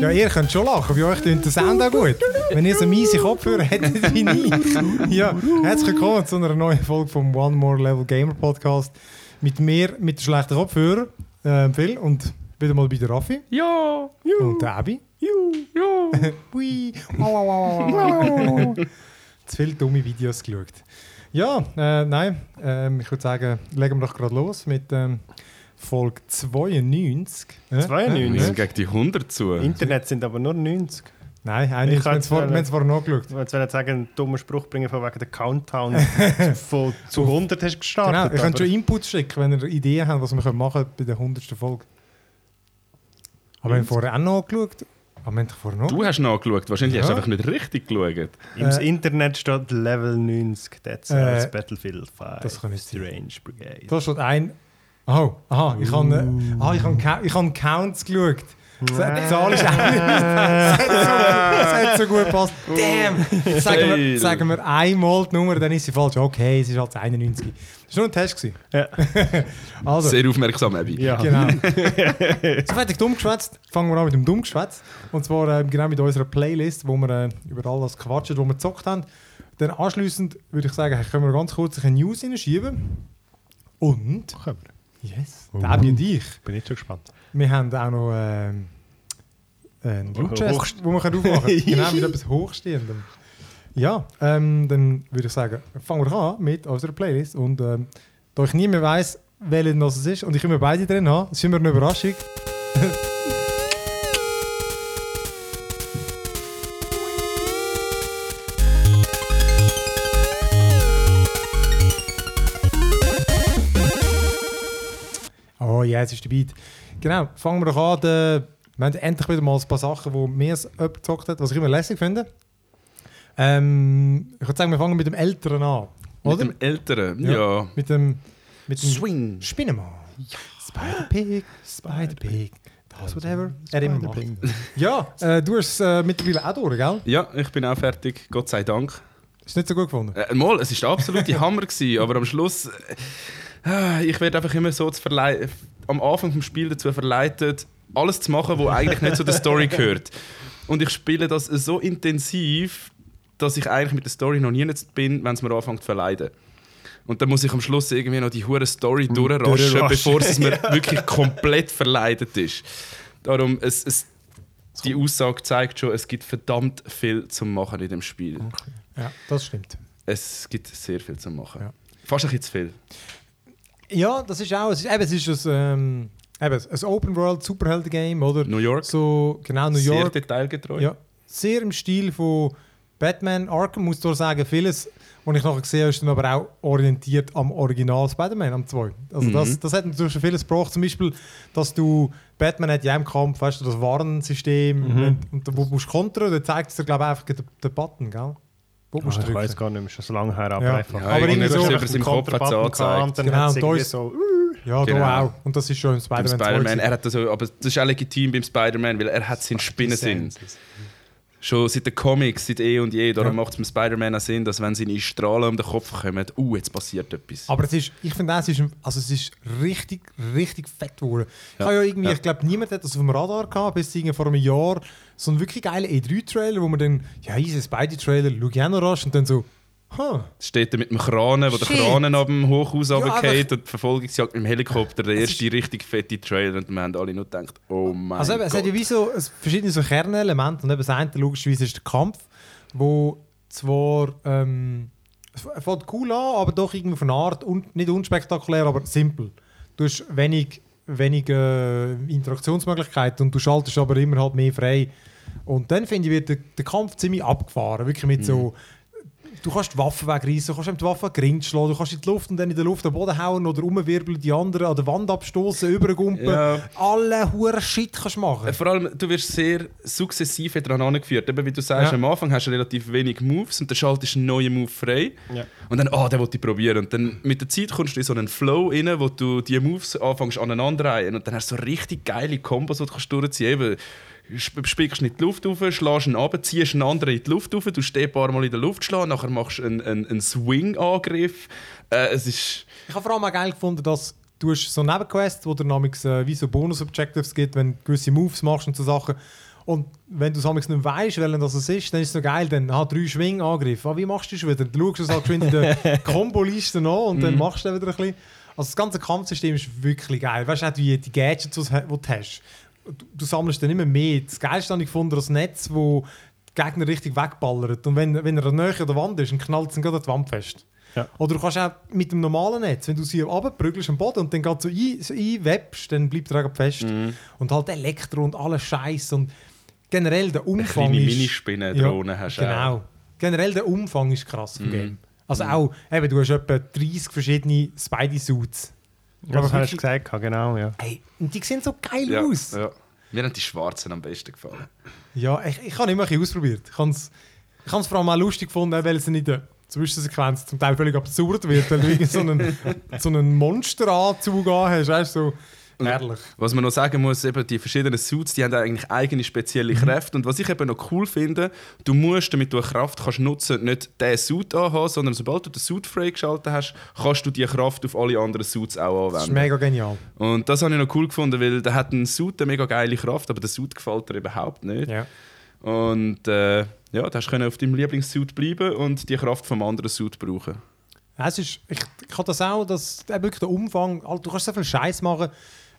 Ja, ihr könnt schon lachen, bei euch klingt der Sound auch gut. Wenn ihr so miese Kopfhörer hättet wie ich. Ja, herzlich willkommen zu einer neuen Folge vom One More Level Gamer Podcast. Mit mir, mit den schlechten Kopfhörern, äh, Phil, und wieder mal bei der Raffi. Ja! Und der Abi. Ja! Hui. Zu viele dumme Videos geschaut. Ja, äh, nein, ähm, ich würde sagen, legen wir doch gerade los mit ähm, Folge 92. Äh? 92? Wir sind gegen die 100 zu. Internet sind aber nur 90. Nein, eigentlich, haben wir es vorher nachgeschaut. Ich wollte jetzt sagen, einen dummen Spruch bringen von wegen der Countdown von zu 100 hast du gestartet. Genau, ihr könnt schon Inputs schicken, wenn ihr Ideen habt, was wir machen können bei der 100. Folge. Aber wir haben vorher auch noch geschaut. Aber wir haben doch vorher noch. Du hast nachgeschaut, wahrscheinlich Ja. hast du einfach nicht richtig geschaut. Im Äh, Internet steht Level 90. That's Äh, Battlefield 5. das kann. Strange Brigade. Da steht ein. Oh, aha, ich habe äh, ah, ich habe ich habe Counts geschaut. Die Zahl ist auch nicht. Das hat so, gut gepasst. Damn! Sagen wir, sagen wir einmal die Nummer, dann ist sie falsch. Okay, es ist halt 91. Das war nur ein Test. Ja. Also, Sehr aufmerksam, Abby. Ja. Genau. so fertig dumm geschwätzt. Fangen wir an mit dem dumm geschwätzt. Und zwar äh, genau mit unserer Playlist, wo wir äh, über all das quatschen, wo wir gezockt haben. Dann anschliessend würde ich sagen, können wir ganz kurz eine News hinschieben. Und, Können yes, der Abi und ich, Bin ich schon gespannt. wir haben auch noch ähm, einen wo wir können aufmachen können. genau, mit etwas Hochstehendem. Ja, ähm, dann würde ich sagen, fangen wir an mit unserer Playlist. Und ähm, da ich nie mehr weiss, welche das es ist und ich immer beide drin habe, ist immer eine Überraschung. Oh ja, es ist Beat. Genau, fangen wir doch an. Der, wir haben endlich wieder mal ein paar Sachen, die mehr als jemand gezockt hat, was ich immer lässig finde. Ähm, ich würde sagen, wir fangen mit dem Älteren an. Mit Oder? dem Älteren, Ja. ja. Mit dem, mit dem Swing. Spinnenmann. Spider Pig, Spider Pig, das whatever. Er immer macht. Ja, äh, du hast äh, mittlerweile auch durch, gell? Ja, ich bin auch fertig, Gott sei Dank. Ist nicht so gut gefunden. Äh, mal, es war der absolute Hammer, gewesen, aber am Schluss. Äh, ich werde einfach immer so zu verlei- am Anfang des Spiels dazu verleitet, alles zu machen, was eigentlich nicht zu der Story gehört. Und ich spiele das so intensiv, dass ich eigentlich mit der Story noch nie bin, wenn es mir anfängt zu verleiden. Und dann muss ich am Schluss irgendwie noch die hure Story durchraschen, durchraschen. bevor es mir wirklich komplett verleidet ist. Darum, es, es, die Aussage zeigt schon, es gibt verdammt viel zu machen in dem Spiel. Ja, das stimmt. Es gibt sehr viel zu machen. Ja. Fast ein bisschen zu viel. Ja, das ist auch. Es ist, eben, es ist ein, ähm, eben, ein Open World Superhelden Game, oder? New York, So, genau, New sehr York. detailgetreu. Ja, sehr im Stil von Batman Arkham, muss ich sagen, vieles, was ich nachher gesehen habe, ist dann aber auch orientiert am Original Spider-Man, am 2. Also Mhm. das, das hat natürlich schon vieles gebracht, zum Beispiel, dass du, Batman hat ja im Kampf, weißt du, das Warnsystem, Mhm. und da wo du musst kontern, dann zeigt es dir, glaube ich, einfach den, den Button, gell? Du musst ich drücken. weiß gar nicht mehr, schon so lange her, aber Ja. einfach. Ja, aber irgendwie so- über seinem Kopf hat es angezeigt. Und dann Genau, und ist- so... Ja, Genau. da auch. Und das ist schon im Spider-Man 2. Spider-Man, er hat das so, aber das ist auch legitim beim Spider-Man, weil er hat seinen Spinnensinn. Schon seit den Comics, seit eh und je. Darum Ja. macht es beim Spider-Man auch Sinn, dass wenn seine Strahlen um den Kopf kommen, uh, jetzt passiert etwas. Aber es ist, ich finde, es ist, ein- also es ist richtig, richtig fett geworden. Ich Ja. habe ja irgendwie, Ja. ich glaube, niemand hat das auf dem Radar gehabt, bis vor einem Jahr so einen wirklich geilen E3-Trailer, wo man dann, ja, dieses Spidey-Trailer, schau ich auch noch rasch und dann so, huh, Steht er mit dem Kranen, wo der Shit. Kranen ab dem Hochhaus Ja, runterfällt und die Verfolgungsjagd mit dem Helikopter, der Es erste richtig fette Trailer und wir haben alle nur gedacht, oh mein Also eben, es Gott. hat ja wie so es, verschiedene so Kernelemente und eben das eine logischerweise ist der Kampf, wo zwar ähm, es fängt cool an, aber doch irgendwie von der Art un, nicht unspektakulär, aber simpel. Du hast wenig, wenig äh, Interaktionsmöglichkeiten und du schaltest aber immer halt mehr frei. Und dann finde ich wird der, der Kampf ziemlich abgefahren, wirklich mit so Du kannst die Waffen wegreißen, du kannst ihm die Waffe an den Grind schlagen, du kannst in die Luft und dann in der Luft den Boden hauen oder umwirbeln, die anderen an der Wand abstoßen, übergumpen. Ja. Alle huren Shit kannst du machen. Äh, Vor allem, du wirst sehr sukzessive daran angeführt. Eben, wie du sagst, Ja. am Anfang hast du relativ wenig Moves und dann schaltest du einen neuen Move frei. Ja. Und dann, ah, den wollte ich probieren. Und dann mit der Zeit kommst du in so einen Flow rein, wo du die Moves anfängst aneinanderreihen. Und dann hast du so richtig geile Kombos, die du kannst durchziehen kannst. Sp- Spickst nicht die Luft auf, schlägst ihn ab, ziehst einen anderen in die Luft auf, du stehst ein paar Mal in der Luft schlagen, nachher machst du einen, einen, einen Swing-Angriff. Äh, es ist... Ich habe vor allem auch geil gefunden, dass du hast so Nebenquests, wo dir namens äh, wie so Bonus-Objectives gibt, wenn du gewisse Moves machst und so Sachen. Und wenn du es nicht weißt, welchen das es ist, dann ist es noch geil, dann hat drei Schwingangriffe. Ah, wie machst du das wieder? Du schaust es halt in der Komboliste an und dann Mhm. machst du dann wieder ein bisschen. Also das ganze Kampfsystem ist wirklich geil. Weißt du auch, wie die Gadgets, die du hast. Du, du sammelst dann immer mehr. Das Geilste habe ich gefunden, das Netz, wo die Gegner richtig wegballert. Und wenn, wenn er näher an der Wand ist, dann knallt es ihn gerade an die Wand fest. Ja. Oder du kannst auch mit dem normalen Netz, wenn du sie runterprügelst am Boden und dann gerade so, ein, so einwebst, dann bleibt er fest. Mhm. Und halt Elektro und alles Scheiß und generell der Eine Umfang kleine ist... Minispinnen-Drohne hast du Genau. auch. Generell der Umfang ist krass vom Mhm. Game. Also auch, eben, du hast etwa 30 verschiedene Spidey-Suits. Ja, das Aber hast du gesagt, genau, ja. Ey, und die sehen so geil Ja, aus. ja. Mir haben die schwarzen am besten gefallen. Ja, ich, ich habe immer ein bisschen ausprobiert. Ich habe es ich vor allem auch lustig gefunden, weil es in der Zwischensequenz zum Teil völlig absurd wird, weil du so einen, so einen Monsteranzug an hast. Weißt so herrlich. Was man noch sagen muss, eben die verschiedenen Suits, die haben eigentlich eigene spezielle Mhm. Kräfte. Und was ich eben noch cool finde, du musst, damit du eine Kraft kannst nutzen, nicht diesen Suit anhaben, sondern sobald du den Suit freigeschaltet hast, kannst du die Kraft auf alle anderen Suits auch Das ist anwenden. mega genial. Und das habe ich noch cool gefunden, weil der hat einen Suit eine mega geile Kraft, aber der Suit gefällt dir überhaupt nicht. Ja. Und äh, ja, du hast können auf deinem Lieblingssuit bleiben und die Kraft vom anderen Suit brauchen. Es ist, ich, ich habe das auch, dass wirklich der Umfang, du kannst so viel Scheiß machen.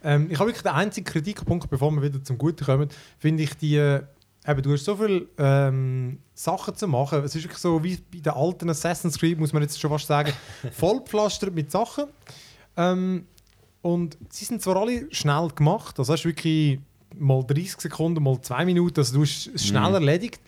Ähm, ich habe wirklich den einzigen Kritikpunkt, bevor wir wieder zum Guten kommen, finde ich die, äh, eben, du hast so viele ähm, Sachen zu machen. Es ist wirklich so wie bei den alten Assassin's Creed, muss man jetzt schon fast sagen, vollpflastert mit Sachen. Ähm, und sie sind zwar alle schnell gemacht, also hast du wirklich mal 30 Sekunden, mal 2 Minuten, also du hast es schnell erledigt.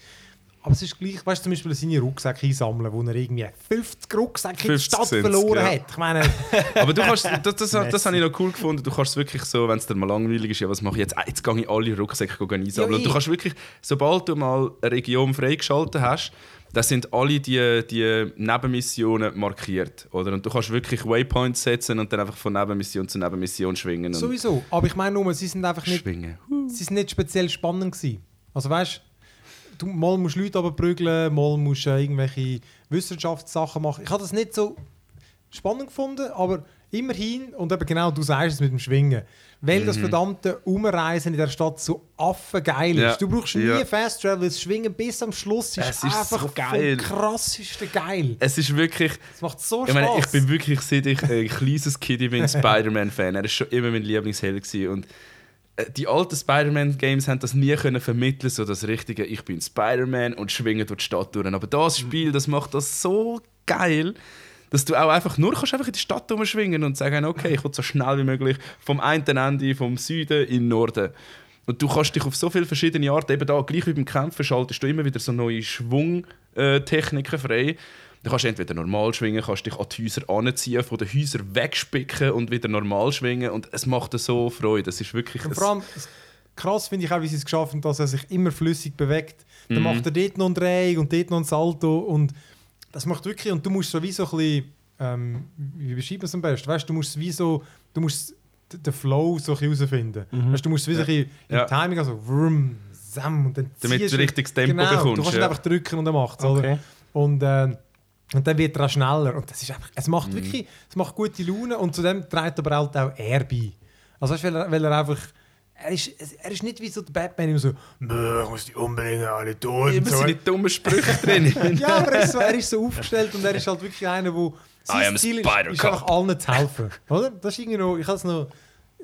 Aber es ist gleich, weißt du, zum Beispiel seine Rucksäcke einsammeln, wo er irgendwie 50 Rucksäcke in der 50 Stadt verloren ja. hat. Ich meine, Aber du kannst, das, das, das, habe ich noch cool gefunden. Du kannst wirklich so, wenn es dir mal langweilig ist, ja, was mache ich jetzt? Ah, Jetzt gehe ich alle Rucksäcke einsammeln. Ja, und du kannst wirklich, sobald du mal eine Region freigeschaltet hast, dann sind alle die, die Nebenmissionen markiert. Oder? Und du kannst wirklich Waypoints setzen und dann einfach von Nebenmission zu Nebenmission schwingen. Sowieso. Aber ich meine nur, sie sind einfach nicht, schwingen. sie sind nicht speziell spannend gewesen. Also weißt du, mal musst du Leute abprügeln, mal musst du äh, irgendwelche Wissenschaftssachen machen. Ich habe das nicht so spannend gefunden, aber immerhin, und eben genau, du sagst es mit dem Schwingen, weil Mhm. das verdammte Umreisen in der Stadt so affengeil ist. Ja, Du brauchst nie ja. Fast Travel, das Schwingen bis am Schluss ist, ist einfach so geil. vom krassesten geil. Es ist wirklich. Es macht so Ich Spaß. meine, ich bin wirklich, seit ich ein kleines Kind bin, Spider-Man-Fan. Er ist schon immer mein Lieblingsheld gewesen. Und äh, die alten Spider-Man-Games haben das nie können vermitteln, so das richtige «Ich bin Spider-Man» und schwinge durch die Stadt durch. Aber das Spiel, das macht das so geil, dass du auch einfach nur kannst einfach in die Stadt rumschwingen und sagen «Okay, ich will so schnell wie möglich vom einen Ende vom Süden in den Norden». Und du kannst dich auf so viele verschiedene Arten, eben da, gleich wie beim Kämpfen, schaltest du immer wieder so neue Schwungtechniken frei. Du kannst entweder normal schwingen, kannst dich an die Häuser anziehen, von den Häusern wegspicken und wieder normal schwingen. Und es macht dir so Freude. Das ist wirklich... Und vor allem, krass finde ich auch, wie sie es geschafft haben, dass er sich immer flüssig bewegt. Dann Mhm. macht er dort noch einen Dreh und dort noch ein Salto und das macht wirklich, und du musst so wie so ein bisschen, ähm, wie beschreibt man es am besten? Weißt du, du musst wie so, du musst den Flow so herausfinden. Weißt, du musst wie so ein bisschen im Ja. Timing, also wrum, sam, und dann Damit du richtiges Tempo genau, bekommst, Du kannst ja. einfach drücken und er macht es, Okay. Und, äh, und dann wird er auch schneller. Und das ist einfach, es Mhm. macht wirklich, es macht gute Laune und zudem trägt aber halt auch er bei. Also weißt, weil, er, weil er einfach, er ist, er ist nicht wie so der Batman immer so, «Bäh, ich muss die unbedingt alle tun. Immer so. seine dummen Sprüche drin. Ja, aber er ist, so, er ist so aufgestellt und er ist halt wirklich einer, der I am Ziel ist, einfach allen zu helfen. Oder? Das ist irgendwie noch, ich noch,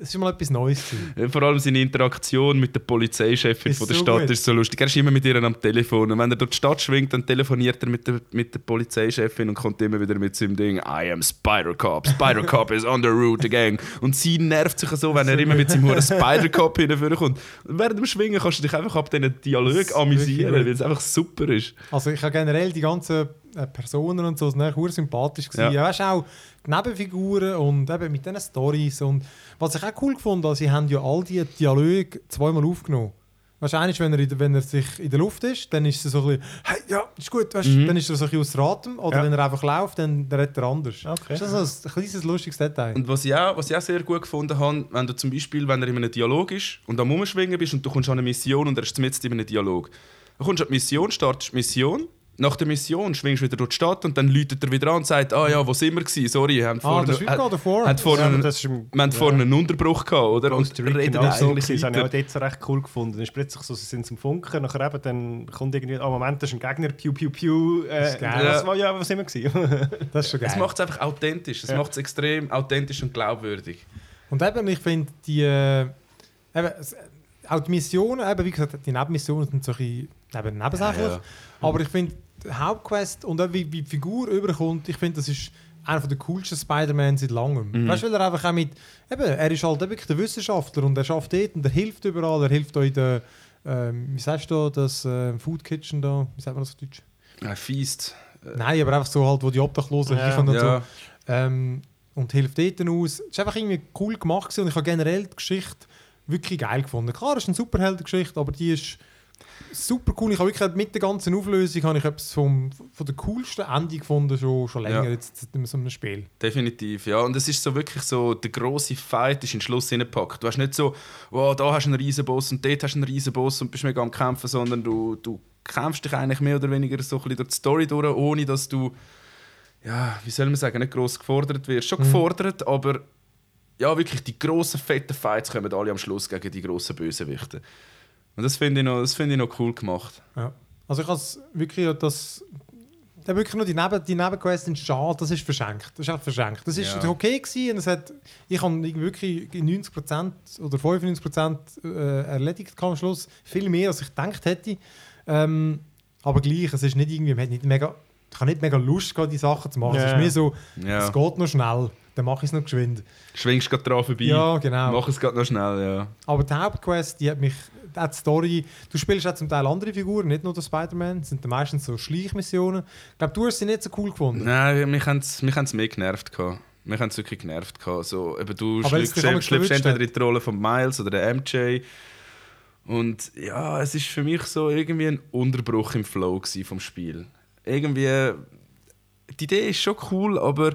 es ist mal etwas Neues gewesen. Vor allem seine Interaktion mit der Polizeichefin Ist von der so Stadt gut. ist so lustig. Er ist immer mit ihr am Telefon. Und wenn er durch die Stadt schwingt, dann telefoniert er mit der, mit der Polizeichefin und kommt immer wieder mit seinem Ding I am Spider-Cop. Spider-Cop is on the route again. Und sie nervt sich so, wenn er immer mit seinem Huren Spider-Cop hinkommt. Und während dem Schwingen kannst du dich einfach ab diesen Dialog Das amüsieren, weil es einfach super ist. Also ich habe generell die ganzen äh, Personen und so, sind eigentlich sehr sympathisch gewesen. Ja. Ja. weißt, auch Nebenfiguren und eben mit diesen Stories und was ich auch cool gefunden habe, sie haben ja all die Dialoge zweimal aufgenommen. Wahrscheinlich, wenn er, in wenn er sich in der Luft ist, dann ist er so ein bisschen, hey, ja, ist gut, weißt, Mhm. dann ist er so ein bisschen außer Atem. Oder Ja. wenn er einfach läuft, dann redet er anders. Okay. Das ist so ein kleines, lustiges Detail. Und was ich, auch, was ich auch sehr gut gefunden habe, wenn du zum Beispiel, wenn er in einem Dialog ist und am Umschwingen bist und du kommst an eine Mission und er ist mitten in einem Dialog. Du kommst an die Mission, startest die Mission, nach der Mission schwingst du wieder durch die Stadt und dann läutet er wieder an und sagt, ah ja, wo sind wir gewesen? Sorry, wir haben Ah, vorne, das hat, hat Ja, einen- das ist im- wir haben vorne einen Unterbruch gehabt, oder? Und auch so eigentlich gewesen. Das habe ich auch dort so recht cool gefunden. Dann ist plötzlich so, sie sind zum Funken, nachher eben, dann kommt irgendwie, ah Moment, das ist ein Gegner, piu, piu, piu. Äh, ist geil. was, war- ja, was sind wir gewesen? Das ist schon geil. Es macht es einfach authentisch. Es Ja. macht es extrem authentisch und glaubwürdig. Und eben, ich finde, die, äh, eben, auch die Missionen, eben, wie gesagt, die Nebenmissionen sind so ein bisschen eben nebensächlich. Ja, ja. Aber ich finde, die Hauptquest und auch wie, wie die Figur überkommt, ich finde, das ist einer der coolsten Spider-Man seit langem. Mhm. Weißt du, weil er einfach auch mit, eben, er ist halt wirklich der Wissenschaftler und er schafft dort und er hilft überall, er hilft auch in der, ähm, wie sagst du da, das äh, Food Kitchen da, wie sagt man das auf Deutsch? Ein Feast. Nein, aber einfach so halt, wo die Obdachlosen Ja. und so. Ja. Ähm, und hilft dort aus. Es ist einfach irgendwie cool gemacht und ich habe generell die Geschichte wirklich geil gefunden. Klar, es ist eine Superheldengeschichte, aber die ist super cool. Ich habe wirklich mit der ganzen Auflösung habe ich etwas vom, von der coolsten Ende gefunden, schon, schon länger Ja. jetzt in so einem Spiel. Definitiv, ja. Und es ist so wirklich so, der grosse Fight ist in den Schluss hineingepackt. Du hast nicht so, wow, da hast du einen riesen Boss und dort hast du einen riesen Boss und bist mega am Kämpfen, sondern du, du kämpfst dich eigentlich mehr oder weniger so ein bisschen durch die Story durch, ohne dass du, ja, wie soll man sagen, nicht gross gefordert wirst. Schon Mhm. gefordert, aber ja, wirklich die grossen, fetten Fights kommen alle am Schluss gegen die grossen Bösewichte. Und das finde ich, noch- das finde ich noch cool gemacht. Ja. Also ich habe es wirklich das da wirklich nur die, Neben, die Nebenquests sind schade, das ist verschenkt. Das ist einfach verschenkt. Das ist Ja. okay gewesen und es hat, ich habe wirklich in 90% oder 95% äh, erledigt am Schluss. Viel mehr, als ich gedacht hätte. Ähm, aber gleich, es ist nicht irgendwie, man hat nicht mega, ich habe nicht mega Lust gehabt, die Sachen zu machen. Es Ja. ist mir so, Ja. es geht noch schnell, dann mache ich es noch geschwind. Schwingst gerade dran vorbei. Ja, genau. Mach es gerade noch schnell, ja. Aber die Hauptquest, die hat mich, auch die Story, du spielst auch zum Teil andere Figuren, nicht nur der Spider-Man, es sind dann meistens so Schleichmissionen. Ich glaube, du hast sie nicht so cool gefunden. Nein, mich haben es mich haben's mehr genervt. Gehabt. Mich haben es wirklich genervt. Gehabt. So, eben, du schlüpfst, entweder in die Rolle von Miles oder der MJ. Und ja, es ist für mich so irgendwie ein Unterbruch im Flow vom Spiel. Irgendwie, die Idee ist schon cool, aber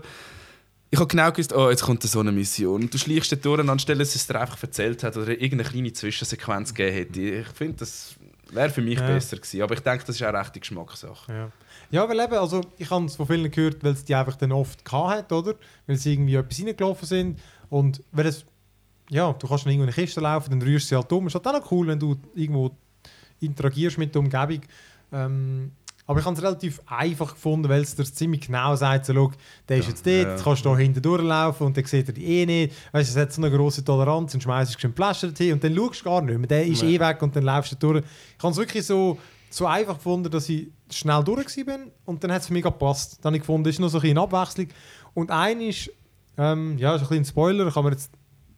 ich habe genau gewusst, oh, jetzt kommt so eine Mission. Und du schleichst da durch, anstelle dass es dir einfach erzählt hat oder irgendeine kleine Zwischensequenz gegeben hätte. Ich finde, das wäre für mich Ja. besser gewesen. Aber ich denke, das ist auch eine rechte Geschmackssache. Ja. ja, weil eben, also ich habe es von vielen gehört, weil es die einfach dann oft hat, oder? Weil sie irgendwie etwas reingelaufen sind und wenn es, ja, du kannst dann irgendwo in eine Kiste laufen, dann rührst du sie halt um. Ist halt auch cool, wenn du irgendwo interagierst mit der Umgebung. Ähm, aber ich habe es relativ einfach gefunden, weil es dir ziemlich genau sagt, so, schau, der ist Ja, jetzt dort, ja. kannst du da hinten durchlaufen und dann sieht er dich eh nicht. Weißt du, es hat so eine grosse Toleranz und schmeißt du Plastik hin und dann schaust du gar nicht mehr. Der ist Nee. eh weg und dann laufst du durch. Ich habe es wirklich so, so einfach gefunden, dass ich schnell durch war bin und dann hat es für mich gepasst. Dann habe ich gefunden, es ist noch so ein bisschen eine Abwechslung. Und ein ist, ähm, ja, ist ein bisschen ein Spoiler, kann man jetzt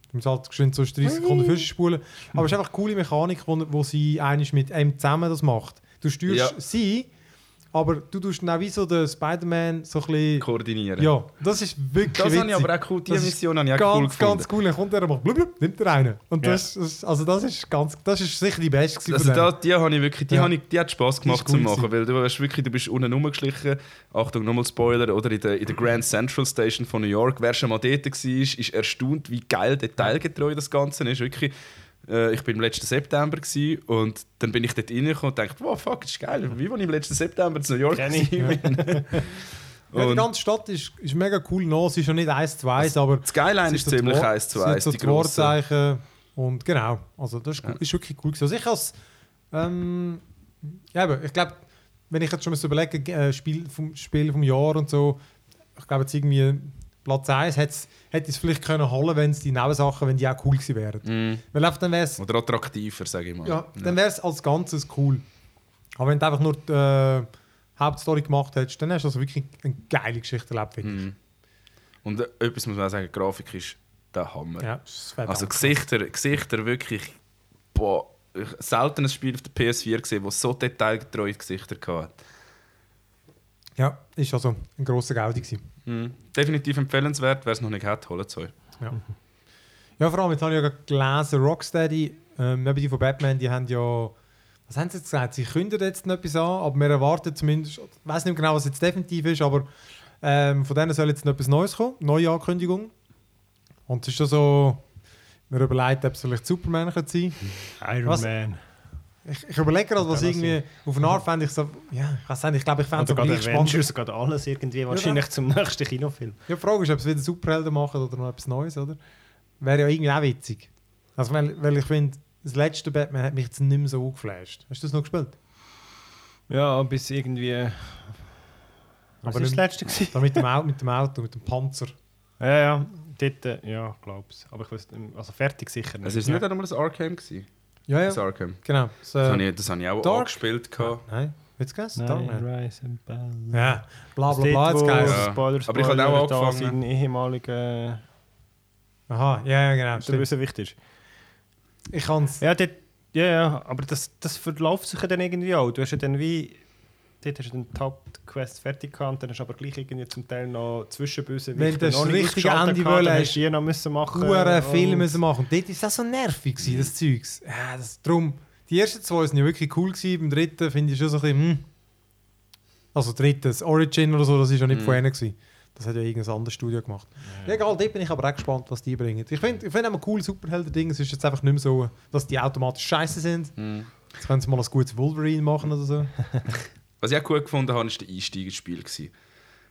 ich muss halt geschwind so 30 Sekunden vorspulen. Aber es ist einfach eine coole Mechanik, wo, wo sie eigentlich mit einem zusammen das macht. Du steuerst Ja. sie, aber du tust dann wie so den Spider-Man so ein bisschen... Koordinieren. Ja, das ist wirklich Das habe ich witzig. aber auch cool. Die Das ist Mission habe ich auch ganz, cool gefunden. ganz cool. Dann kommt er und macht blub, blub, nimmt er einen. Und Ja. das, das, also das ist ganz, das ist sicher die beste Also da, die, habe ich wirklich, die, Ja. ich, die hat ist gemacht cool zu machen, gewesen. weil du hast wirklich, du bist unten rumgeschlichen, Achtung, nochmal Spoiler, oder in der, in der Grand Central Station von New York, wer schon mal dort war, ist erstaunt, wie geil detailgetreu das Ganze ist. Wirklich, äh, ich bin im letzten September gewesen, und dann bin ich dort reingekommen und dachte, wow, fuck, das ist geil, wie wenn ich im letzten September zu New York Kenn ich. war. Ja, die Und ganze Stadt ist, ist mega cool noch. Sie ist ja nicht 1 zu 1, aber Skyline sie ist ziemlich 1 zu sie hat 1, so die. Wahrzeichen. Und genau, also das ist, Ja. ist wirklich cool gewesen. Also ich has, ähm, ja, eben, ich glaube, wenn ich jetzt schon mal so überlege, äh, Spiel vom, Spiel vom Jahr und so, ich glaube jetzt irgendwie Platz 1 hätte es vielleicht können holen, wenn es die Nebensachen, wenn die auch cool gewesen wären. Mm, Weil einfach dann wäre es oder attraktiver, sage ich mal. ja, dann wäre es als Ganzes cool. Aber wenn du einfach nur die äh, Hauptstory gemacht hättest, dann hast du also wirklich eine geile Geschichte erlebt. finde ich. Mm. Und äh, etwas muss man auch sagen, die Grafik ist der Hammer. Ja, Also. Gesichter, Gesichter wirklich. Boah, ich habe selten ein Spiel auf der PS4 gesehen, das so detailgetreue Gesichter hatte. Ja, ist also ein grosser Gaudi gewesen. Mhm. Definitiv empfehlenswert, wer es noch nicht hat, holt es euch. Ja. ja, vor allem, jetzt habe ich ja gerade gelesen, Rocksteady, ähm, die von Batman, die haben ja, was haben sie jetzt gesagt? Sie kündigen jetzt noch etwas an, aber wir erwarten zumindest, ich weiß nicht genau, was jetzt definitiv ist, aber ähm, von denen soll jetzt noch etwas Neues kommen, neue Ankündigung. Und es ist schon so, wir überlegen, ob es vielleicht Superman könnte sein Iron Was? Man. Ich, ich überlege gerade, was Ja, irgendwie auf eine Art fände ich so. Ja, ich weiß nicht, ich glaube, ich fände es gleich spannend. Avengers, gerade alles irgendwie wahrscheinlich zum nächsten Kinofilm. Ja, die Frage ist, ob sie wieder Superhelden machen oder noch etwas Neues, oder? Wäre ja irgendwie auch witzig. Also, weil, weil ich finde, das letzte Batman hat mich jetzt nicht mehr so angeflasht. Hast du das noch gespielt? Ja, bis irgendwie... Was Aber war das nicht- letzte? Gewesen? Da mit dem, Auto, mit dem Auto, mit dem Panzer. Ja, ja, dort, äh, ja, glaub's. Aber ich weiß nicht, also fertig sicher Es ist nicht einmal ein Arkham gewesen. Ja, ja, Das Arkham. genau. So, Das habe ich, das habe ich auch Dark? angespielt. gehabt. Nein, jetzt geht's? Nein, Dark Knight. Rise and Bell. Ja, bla bla bla, jetzt geht's. Ja. Spoiler, Aber ich habe auch Spoiler, da angefangen. sein ehemaliger Aha, ja, ja, genau. der. Bösewicht ist. Ich kann es. Ja, dort, ja, ja, aber das, das verläuft sich ja dann irgendwie auch. Du hast ja dann wie... Dort hast du dann die Hauptquest fertig gehabt und dann hast du aber gleich irgendwie zum Teil noch Zwischenböse Wenn du das richtige Ende wollen hast, du die noch müssen machen. Und- Filme müssen machen. Und dort war das so nervig, gewesen, das Zeugs. Ja, das, drum, die ersten zwei waren ja wirklich cool. Gewesen. Beim dritten finde ich schon so ein bisschen, hm. Also drittes Origin oder so, das war ja nicht Mhm. von ihnen. Gewesen. Das hat ja irgendein anderes Studio gemacht. Ja. Egal, dort bin ich aber auch gespannt, was die bringen. Ich finde ich find auch cool Superhelden-Ding. Es ist jetzt einfach nicht mehr so, dass die automatisch scheiße sind. Mhm. Jetzt können sie mal ein gutes Wolverine machen oder so. Was ich auch gut gefunden habe, war das Einsteigerspiel. gewesen.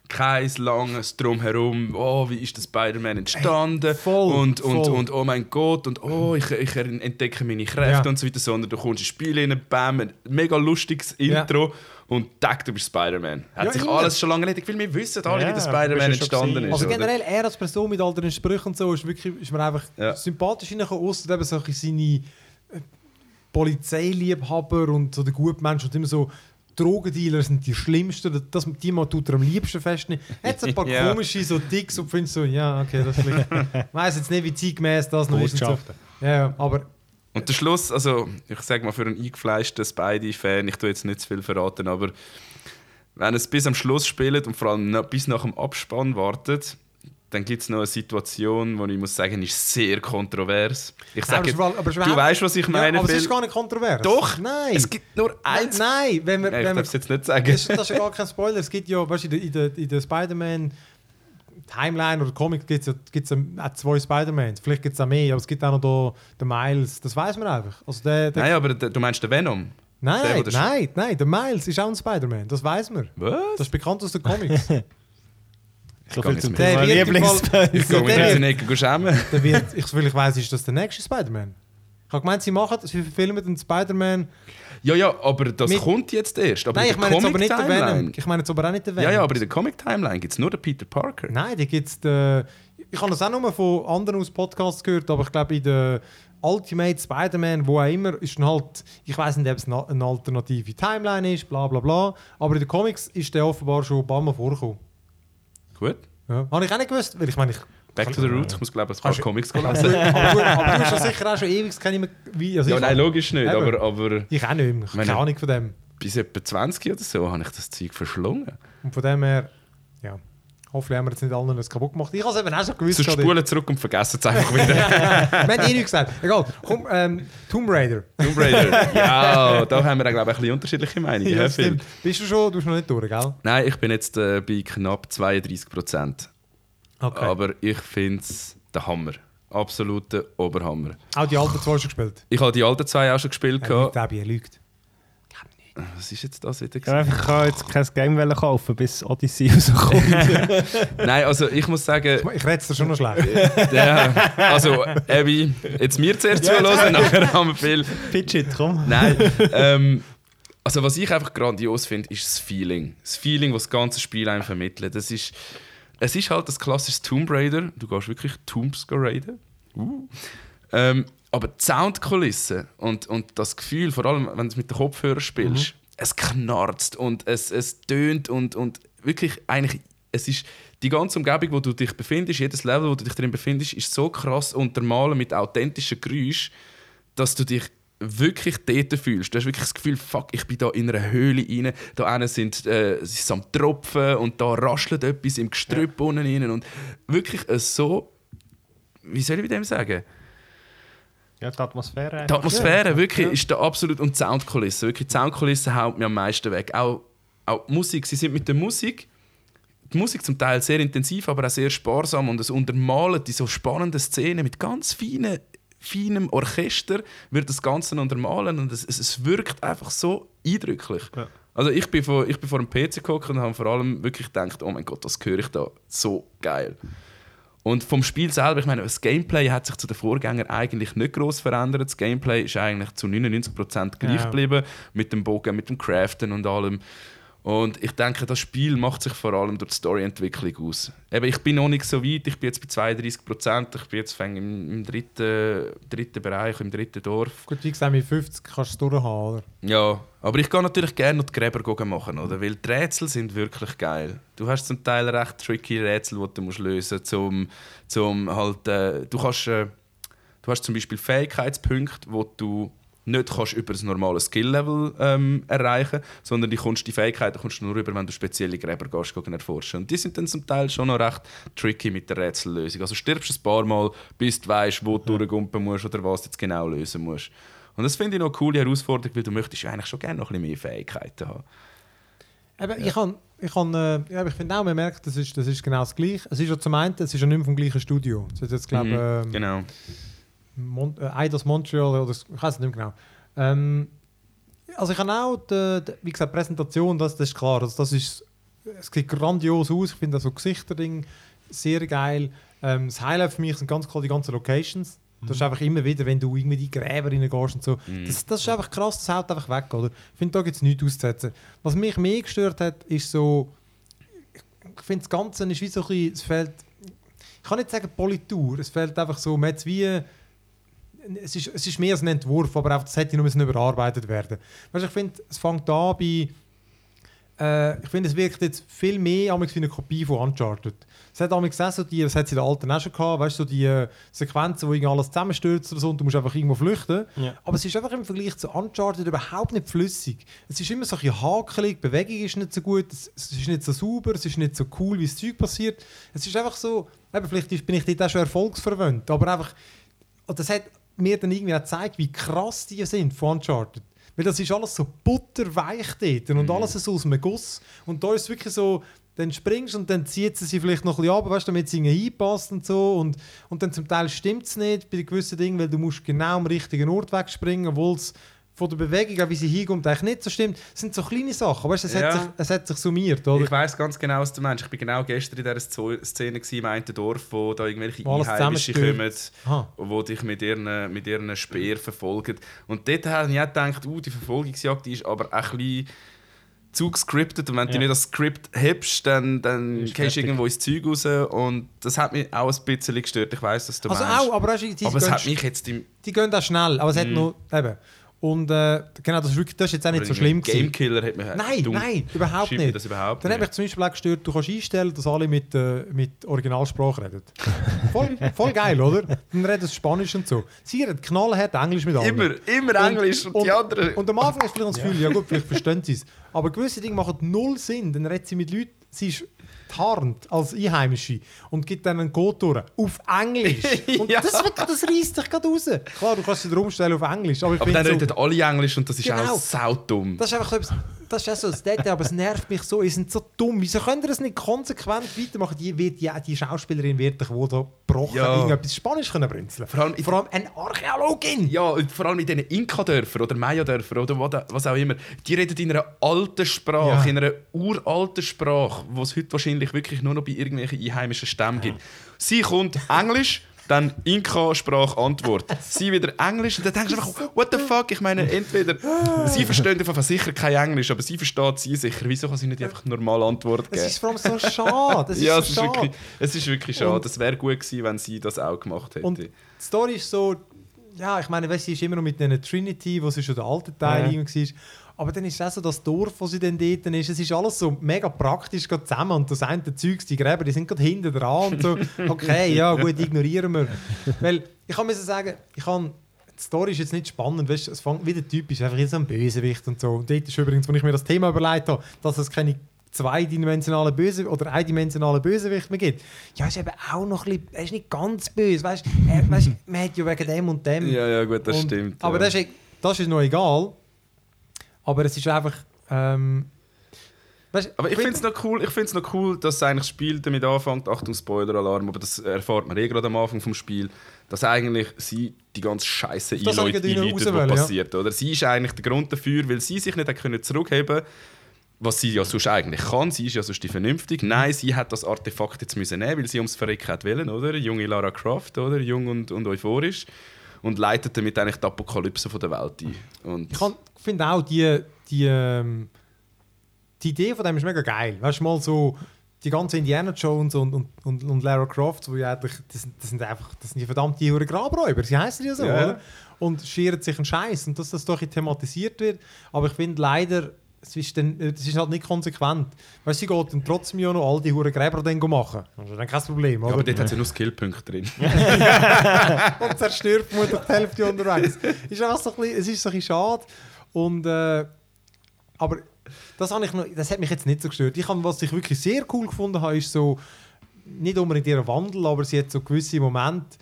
Kein langes Drumherum, oh, wie ist der Spider-Man entstanden voll, und, und, voll. und oh mein Gott und oh, ich, ich entdecke meine Kräfte Ja. und so weiter, sondern du kommst ins Spiel rein, bam, ein mega lustiges Ja. Intro und tack, du bist Spider-Man. Hat Ja, sich immer. alles schon lange erledigt, weil wir wissen alle, Ja, wie der Spider-Man ja entstanden ist. Also generell, er als Person mit all den Sprüchen und so, ist, wirklich, ist mir einfach Ja. sympathisch reingekommen, ausser eben so seine äh, Polizeiliebhaber und so der gute Mensch und immer so Drogendealer sind die schlimmsten, das, die man tut er am liebsten festnehmen. Hat ein paar Ja. komische so Ticks und findest so, ja, okay, das vielleicht, ich weiss jetzt nicht, wie zeitgemäß das noch ist. und So. Ja, ja, aber Und der Schluss, also ich sage mal für einen eingefleischten Spidey-Fan, ich tue jetzt nicht zu viel verraten, aber wenn es bis am Schluss spielt und vor allem bis nach dem Abspann wartet, dann gibt es noch eine Situation, wo ich muss sagen, ist sehr kontrovers. Ich aber, sage, war- aber es du weißt, was ich ja, meine. aber es ist gar nicht kontrovers. Doch, nein. es gibt nur eins. Nein, wenn wir, Ja, ich wenn darf es jetzt nicht sagen. Das ist, das ist ja gar kein Spoiler. Es gibt ja, weißt du, in der, in der, Spider-Man Timeline oder Comic gibt es ja gibt's ja auch zwei Spider-Mans. Vielleicht gibt es auch mehr, aber es gibt auch noch da, den Miles. Das weiß man einfach. Also der, der, Nein, aber der- du meinst den Venom? nein, der- nein, nein, der Miles ist auch ein Spider-Man. Das weiß man. Was? Das ist bekannt aus den Comics. So viel zum mit- Thema Der wird im Lieblings... Fall- Ich gehe jetzt in die Ecke schämen. ich, soviel ich weiß, ist das der nächste Spider-Man. Ich habe gemeint, sie machen, sie filmen den Spider-Man. Ja, ja, aber das Mit- kommt jetzt erst. Aber Nein, in ich meine jetzt aber nicht den Venom. Ich meine jetzt aber auch nicht den Venom. Ja, ja, aber in der Comic-Timeline gibt es nur den Peter Parker. Nein, die gibt es. Ich habe das auch nur von anderen aus Podcasts gehört, aber ich glaube, in der Ultimate Spider-Man, wo auch immer, ist dann halt. Ich weiß nicht, ob es eine eine alternative Timeline ist, bla bla bla. Aber in den Comics ist der offenbar schon ein paar Mal vorgekommen. Gut. Ja. Habe ich auch nicht gewusst, weil ich meine, ich. Back to the Roots. Ich muss glaube ich, ein paar Kannst Comics lesen. du, aber, du, aber du hast ja sicher auch schon ewig keine mehr. Wie, also Ja, nein, logisch nicht. Eben. Aber, aber ich auch nicht mehr. Ich keine Ahnung von dem. bis etwa 20 oder so habe ich das Zeug verschlungen. Und von dem her, ja. Hoffentlich haben wir jetzt nicht allen das kaputt gemacht. Ich habe es eben auch schon gewusst. So gerade. spulen zurück und vergessen es einfach wieder. Wir haben eh nichts gesagt. Egal. Komm, ähm, Tomb Raider. Tomb Raider. Ja, da haben wir glaube ich ein bisschen unterschiedliche Meinungen. Ja, stimmt. Bist du schon? Du bist noch nicht durch, gell? Nein, ich bin jetzt äh, bei knapp 32 Prozent. Okay. Aber ich finde es der Hammer. Absoluter Oberhammer. Auch die alten zwei schon gespielt. Ich habe die alten zwei auch schon gespielt. Lügt, Abi, er lügt. Was ist jetzt das wieder? Ich kann einfach ich kann jetzt kein Game kaufen, bis Odyssey rauskommt. Nein, also ich muss sagen, Ich rede es dir schon noch schlecht. der, also Abby, jetzt mir zuerst zuhören, nachher haben wir viel. It, komm. Nein, ähm, also was ich einfach grandios finde, ist das Feeling. Das Feeling, das das ganze Spiel einem vermittelt. Das ist, es ist halt das klassische Tomb Raider. Du gehst wirklich Tombs raiden. Uh. Ähm, aber die Soundkulisse und, und das Gefühl, vor allem wenn du es mit den Kopfhörern spielst, es knarzt und es, es tönt und, und wirklich eigentlich, es ist die ganze Umgebung, wo du dich befindest, jedes Level, wo du dich drin befindest, ist so krass untermalen mit authentischen Geräuschen, dass du dich wirklich dort fühlst. Du hast wirklich das Gefühl, fuck, ich bin da in einer Höhle rein, da hinten sind äh, es ist am Tropfen und da raschelt etwas im Gestrüpp unten rein und wirklich äh, so, wie soll ich dem sagen? Ja, die Atmosphäre. Die Atmosphäre wirklich ja. ist da absolut und die Soundkulisse. Wirklich, die Soundkulisse haut mir am meisten weg. Auch, auch die Musik. Sie sind mit der Musik, die Musik zum Teil sehr intensiv, aber auch sehr sparsam und es untermalen die so spannenden Szenen mit ganz feinen, feinem Orchester wird das Ganze untermalen und es, es, wirkt einfach so eindrücklich. Ja. Also ich bin, vor, ich bin vor dem PC geguckt und habe vor allem wirklich gedacht, oh mein Gott, das höre ich da so geil. Und vom Spiel selber, ich meine, das Gameplay hat sich zu den Vorgängern eigentlich nicht groß verändert. Das Gameplay ist eigentlich zu 99% gleich Ja. geblieben, mit dem Bogen, mit dem Craften und allem. Und ich denke, das Spiel macht sich vor allem durch die Storyentwicklung aus. Eben, ich bin noch nicht so weit, ich bin jetzt bei 32 Prozent, ich bin jetzt fäng im, im dritten, dritten Bereich, im dritten Dorf. Gut, wie gesagt, mit 50 kannst du es durchhaben, oder? Ja, aber ich gehe natürlich gerne noch die Gräber machen, oder? weil die Rätsel sind wirklich geil. Du hast zum Teil recht tricky Rätsel, die du musst lösen musst, zum, zum halt, äh, du kannst, äh, du hast zum Beispiel Fähigkeitspunkte, wo du nicht kannst über das normale Skill-Level ähm, erreichen sondern die, kommst, die Fähigkeiten kommst du nur über, wenn du spezielle Gräber gehst, gehen erforschen. Und die sind dann zum Teil schon noch recht tricky mit der Rätsellösung. Also stirbst ein paar Mal, bis du weißt, wo du durchgumpen musst oder was du jetzt genau lösen musst. Und das finde ich noch eine coole Herausforderung, weil du möchtest ja eigentlich schon gerne noch ein bisschen mehr Fähigkeiten haben. Eben, Ich, kann, ich, kann, äh, ja, ich finde auch, man merkt, das ist, das ist genau das Gleiche. Es ist ja zum einen, es ist ja nicht mehr vom gleichen Studio. Es ist jetzt, glaube Mhm, ähm, genau. Mon äh, Eidos Montreal oder ich weiß es nicht mehr genau. Ähm, also ich habe auch, die, die, wie gesagt, Präsentation, das, das ist klar. Also das ist, es sieht grandios aus. Ich finde das so Gesichterding sehr geil. Ähm, das Highlight für mich sind ganz klar die ganzen Locations. Das ist einfach immer wieder, wenn du irgendwie die Gräber reingehst und so. Mhm. Das, das ist einfach krass, das haut einfach weg, oder? Ich finde, da gibt es nichts auszusetzen. Was mich mehr gestört hat, ist so, ich finde das Ganze ist wie so ein bisschen, es fehlt, ich kann nicht sagen Politur, es fehlt einfach so, man hat's wie, es ist, es ist mehr als ein Entwurf, aber einfach, das hätte noch müssen überarbeitet werden. Weißt, ich finde, es fängt an bei, äh, ich finde, es wirkt jetzt viel mehr wie eine Kopie von Uncharted. Es hat amigs auch so die, das hat es in der alten auch schon gehabt, weißt du, so die äh, Sequenzen, wo irgendwie alles zusammenstürzt oder so und du musst einfach irgendwo flüchten. Ja. Aber es ist einfach im Vergleich zu Uncharted überhaupt nicht flüssig. Es ist immer so ein bisschen hakelig, die Bewegung ist nicht so gut, es, es ist nicht so sauber, es ist nicht so cool, wie das Zeug passiert. Es ist einfach so, eben, vielleicht bin ich dort auch schon erfolgsverwöhnt, aber einfach, das hat mir dann irgendwie auch gezeigt, wie krass die sind von Uncharted. Weil das ist alles so butterweich dort und alles so aus einem Guss. Und da ist es wirklich so, dann springst du und dann zieht sie sie vielleicht noch ein bisschen ab, weißt, damit sie irgendwie hinpasst und so. Und, und dann zum Teil stimmt es nicht bei gewissen Dingen, weil du musst genau am richtigen Ort wegspringen, obwohl es von der Bewegung, auch wie sie hinkommt, eigentlich nicht so stimmt. Das sind so kleine Sachen, weißt, du, es, Ja. hat sich, es hat sich summiert, oder? Ich weiß ganz genau, was du meinst. Ich bin genau gestern in dieser Szene gewesen, im einen Dorf, wo da irgendwelche alles Einheimische kommen. Aha. wo dich mit ihren, mit ihren Speer verfolgen. Und dort habe ich auch gedacht, uh, die Verfolgungsjagd die ist aber ein bisschen zu gescriptet. Und wenn du Ja. nicht das Skript hebst, dann, dann gehst du irgendwo ins Zeug raus. Und das hat mich auch ein bisschen gestört. Ich weiß, dass du Also meinst. auch, aber, weißt, du, die, aber es hat mich jetzt im die gehen auch schnell, aber es Mhm. hat noch, eben. Und äh, genau, das ist, wirklich, das ist jetzt auch nicht so schlimm gewesen. Gamekiller hat mich Nein, dumm. nein, überhaupt mich nicht. Das überhaupt Dann mich nicht. zum Beispiel auch gestört, du kannst einstellen, dass alle mit, äh, mit Originalsprache reden. voll, voll geil, oder? Dann reden sie Spanisch und so. Sie reden knallhart Englisch mit allen. Immer, immer Englisch und, die anderen. Und am Anfang du vielleicht das Gefühl, ja gut, vielleicht verstehen sie es. Aber gewisse Dinge machen null Sinn. Dann redet sie mit Leuten, sie ist tarnt als Einheimische und gibt dann einen Code durch auf Englisch. Und Ja. das, wirklich- das reißt dich gerade raus. Klar, du kannst sie drum stellen auf Englisch, aber aber dann finde reden alle Englisch und das ist Genau. auch saudumm. das ist einfach so das ist auch so das Detail, aber es nervt mich so. Ihr sind so dumm. Wieso könnt ihr das nicht konsequent weitermachen? Die, wird, die, die Schauspielerin wird doch wohl da gebrochen, Ja. irgendetwas Spanisch können brünzeln. Vor allem Vor allem eine Archäologin. Ja, und vor allem in diesen Inka-Dörfern oder Maya-Dörfern oder was- was auch immer, die reden in einer alten Sprache, Ja. in einer uralten Sprache, die es heute wahrscheinlich wirklich nur noch bei irgendwelchen einheimischen Stämmen gibt. Sie kommt Englisch, dann Inka-Sprache Antwort. Sie wieder Englisch und dann denkst du einfach, what the fuck? Ich meine, entweder sie verstehen einfach sicher kein Englisch, aber sie versteht sie sicher. Wieso kann sie nicht einfach normal Antwort Es geben? ist vor allem so schade. Es ist ja, so es ist, schade. wirklich, es ist wirklich schade. Es wäre gut gewesen, wenn sie das auch gemacht hätte. Und die Story ist so, ja, ich meine, weißt, sie ist immer noch mit einer Trinity, wo sie schon der alte Teil Ja. war. Aber dann ist es auch so das Dorf, wo sie dann dort ist. Es ist alles so mega praktisch zusammen. Und das eine Zeugs, die Gräber, die sind gerade hinten dran und so. Okay, ja, gut, ignorieren wir. Weil ich kann mir so sagen, ich kann. Die Story ist jetzt nicht spannend, weißt, es fängt wieder typisch, einfach so ein Bösewicht und so. Und dort ist übrigens, als ich mir das Thema überlegt habe, dass es keine zweidimensionalen Böse oder eindimensionalen Bösewicht mehr gibt. Ja, ist eben auch noch ein bisschen, er ist nicht ganz böse, weißt er- weißt, man hat ja wegen dem und dem. ja, ja, gut, das Und- stimmt. Aber ja. das, ist, das ist noch egal. Aber es ist einfach. Ähm, weißt Aber ich finde es noch cool, ich find's noch cool, dass eigentlich das Spiel damit anfängt, Achtung Spoiler-Alarm, aber das erfahrt man eh gerade am Anfang vom Spiel, dass eigentlich sie die ganze Scheiße einläutet, was wollen, ja. passiert. Oder? Sie ist eigentlich der Grund dafür, weil sie sich nicht hat können zurückheben was sie ja sonst eigentlich kann. Sie ist ja sonst die vernünftig. Nein, sie hat das Artefakt jetzt müssen nehmen, weil sie ums Verrecken hat wollen, oder? Junge Lara Croft, oder? Jung und, und euphorisch. Und leitet damit eigentlich die Apokalypse von der Welt ein. Und Ich finde auch, die, die, ähm, die Idee von dem ist mega geil. Weißt du, mal so die ganzen Indiana Jones und, und, und, und Lara Croft, wo ja eigentlich, das, sind- das sind einfach das sind die verdammte Hure Grabräuber, sie heißen ja so, Ja. oder? Und scheren sich einen Scheiß und dass das doch thematisiert wird. Aber ich finde leider, es ist, dann, es ist halt nicht konsequent. Weißt du, sie geht dann trotzdem ja noch all die Hure Gräber dann machen. Das ist dann kein Problem, ja, oder? aber dort hat sie nur Skillpunkte drin. und zerstört vermutlich die Hälfte unterwegs. ist auch so ein bisschen, es ist so ein bisschen schade. Und, äh, aber das, habe ich noch, das hat mich jetzt nicht so gestört. Ich habe, was ich wirklich sehr cool gefunden habe, ist so, nicht unbedingt ihr Wandel, aber sie hat so gewisse Momente,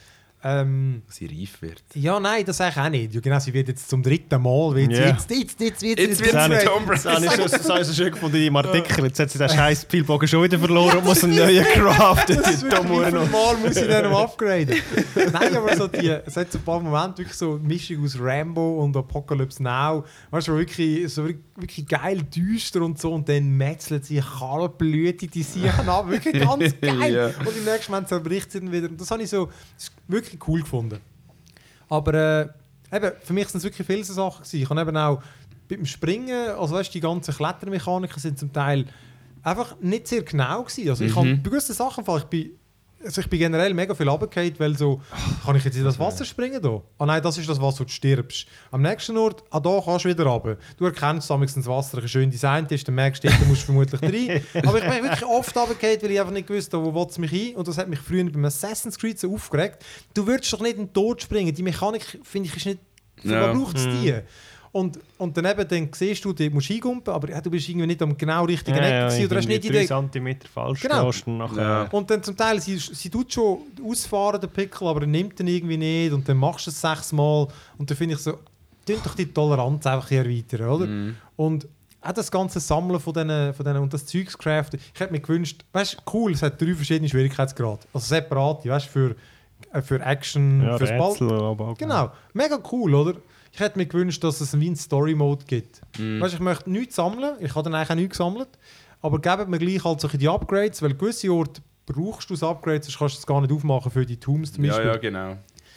ähm, sie reif wird. ja, nein, das eigentlich auch nicht. Ja, genau, sie wird jetzt zum dritten Mal, wird sie Ja. jetzt, jetzt, jetzt, wird Jetzt sie wird Das sie ich- Tom Brady. das habe ich ich so schön gefunden in dem Artikel. Jetzt hat sie den scheiß Spielbogen schon wieder verloren und muss einen neuen craften. Das ist Die wirklich, wie viel noch. Mal muss ich dann noch upgraden? Nein, aber so die, es hat so ein paar Momente wirklich so eine Mischung aus Rambo und Apocalypse Now. Weißt du, wirklich, so wirklich, wirklich geil düster und so. Und dann metzelt sie kaltblütig die Siegen ab. Wirklich ganz geil. Ja. Und im nächsten Moment zerbricht sie dann wieder. Und das habe ich so das ist wirklich cool gefunden. Aber äh, eben, für mich sind es wirklich viele so Sachen gewesen. Ich habe eben auch beim Springen, also weißt, du, die ganzen Klettermechaniken sind zum Teil einfach nicht sehr genau gewesen. Also ich Mhm. habe bei gewissen Sachen, ich bin, also ich bin generell mega viel runtergefallen, weil so, kann ich jetzt in das Wasser springen da? Ah nein, das ist das Wasser, wo du stirbst. Am nächsten Ort, ah da kannst du wieder runter. Du erkennst damals, das Wasser ein schön designt ist, dann merkst du, da musst du vermutlich rein. Aber ich bin wirklich oft runtergefallen, weil ich einfach nicht gewusst habe, wo es mich hin. Und das hat mich früher beim Assassin's Creed so aufgeregt. Du würdest doch nicht in den Tod springen. Die Mechanik, finde ich, ist nicht... Für Ja. braucht es die? Und, und dann eben, dann siehst du, du musst eingumpen, aber ja, du bist irgendwie nicht am genau richtigen Eck gewesen, oder hast nicht die Idee... cm falsch Genau. nachher... Ja. Und dann zum Teil, sie, sie tut schon ausfahren, den Pickel, aber er nimmt den irgendwie nicht und dann machst du es sechsmal und dann finde ich so, tun doch die Toleranz einfach hier erweitern, oder? Mhm. Und auch das ganze Sammeln von diesen, von diesen und das Zeugs craften, ich hätte mir gewünscht, weißt du, cool, es hat drei verschiedene Schwierigkeitsgrade, also separate, weißt du, für, für Action, Ja, fürs Ball. Rätsel, aber auch- Genau, mega cool, oder? Ich hätte mir gewünscht, dass es wie einen Story-Mode gibt. Weißt du, ich möchte nichts sammeln, ich habe dann eigentlich auch nichts gesammelt, aber gebt mir gleich halt solche die Upgrades, weil gewisse Orte brauchst du das Upgrade, sonst kannst du es gar nicht aufmachen für die Tombs zum Ja, Beispiel. ja, genau.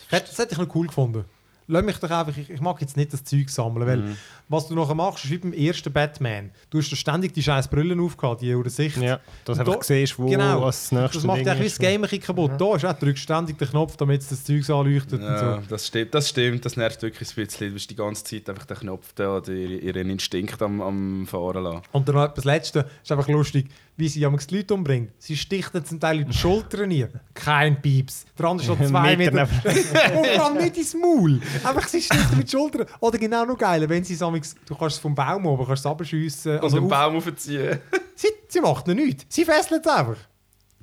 Hätte- Das hätte ich noch cool gefunden. Lass mich doch einfach, ich, ich mag jetzt nicht das Zeug sammeln, weil Mhm. was du nachher machst, ist wie beim ersten Batman. Du hast da ständig die scheiß Brillen aufgehabt, die oder Sicht. Ja, dass du einfach da- siehst, wo genau. was das nächste Das macht Ding ja wie das ist. Game ein kaputt. Da ist auch, du drückst ständig den Knopf, damit es das Zeug anleuchtet Ja, und so. das stimmt, das stimmt, das nervt wirklich ein bisschen. Du bist die ganze Zeit einfach den Knopf da, die, ihren Instinkt am, am Fahren lassen. Und dann noch etwas Letzte, ist einfach lustig, wie sie die Leute umbringt. Sie sticht dann zum Teil in die Schultern rein. Kein Pieps. Der andere ist noch zwei Meter Meter. Und vor allem nicht ins Maul. Einfach sie sticht mit Schultern. Oder genau noch geiler, wenn sie amigs- du kannst es vom Baum oben, kannst es abschiessen. Also den Baum aufziehen. sie, sie macht noch nichts. Sie fesselt es einfach.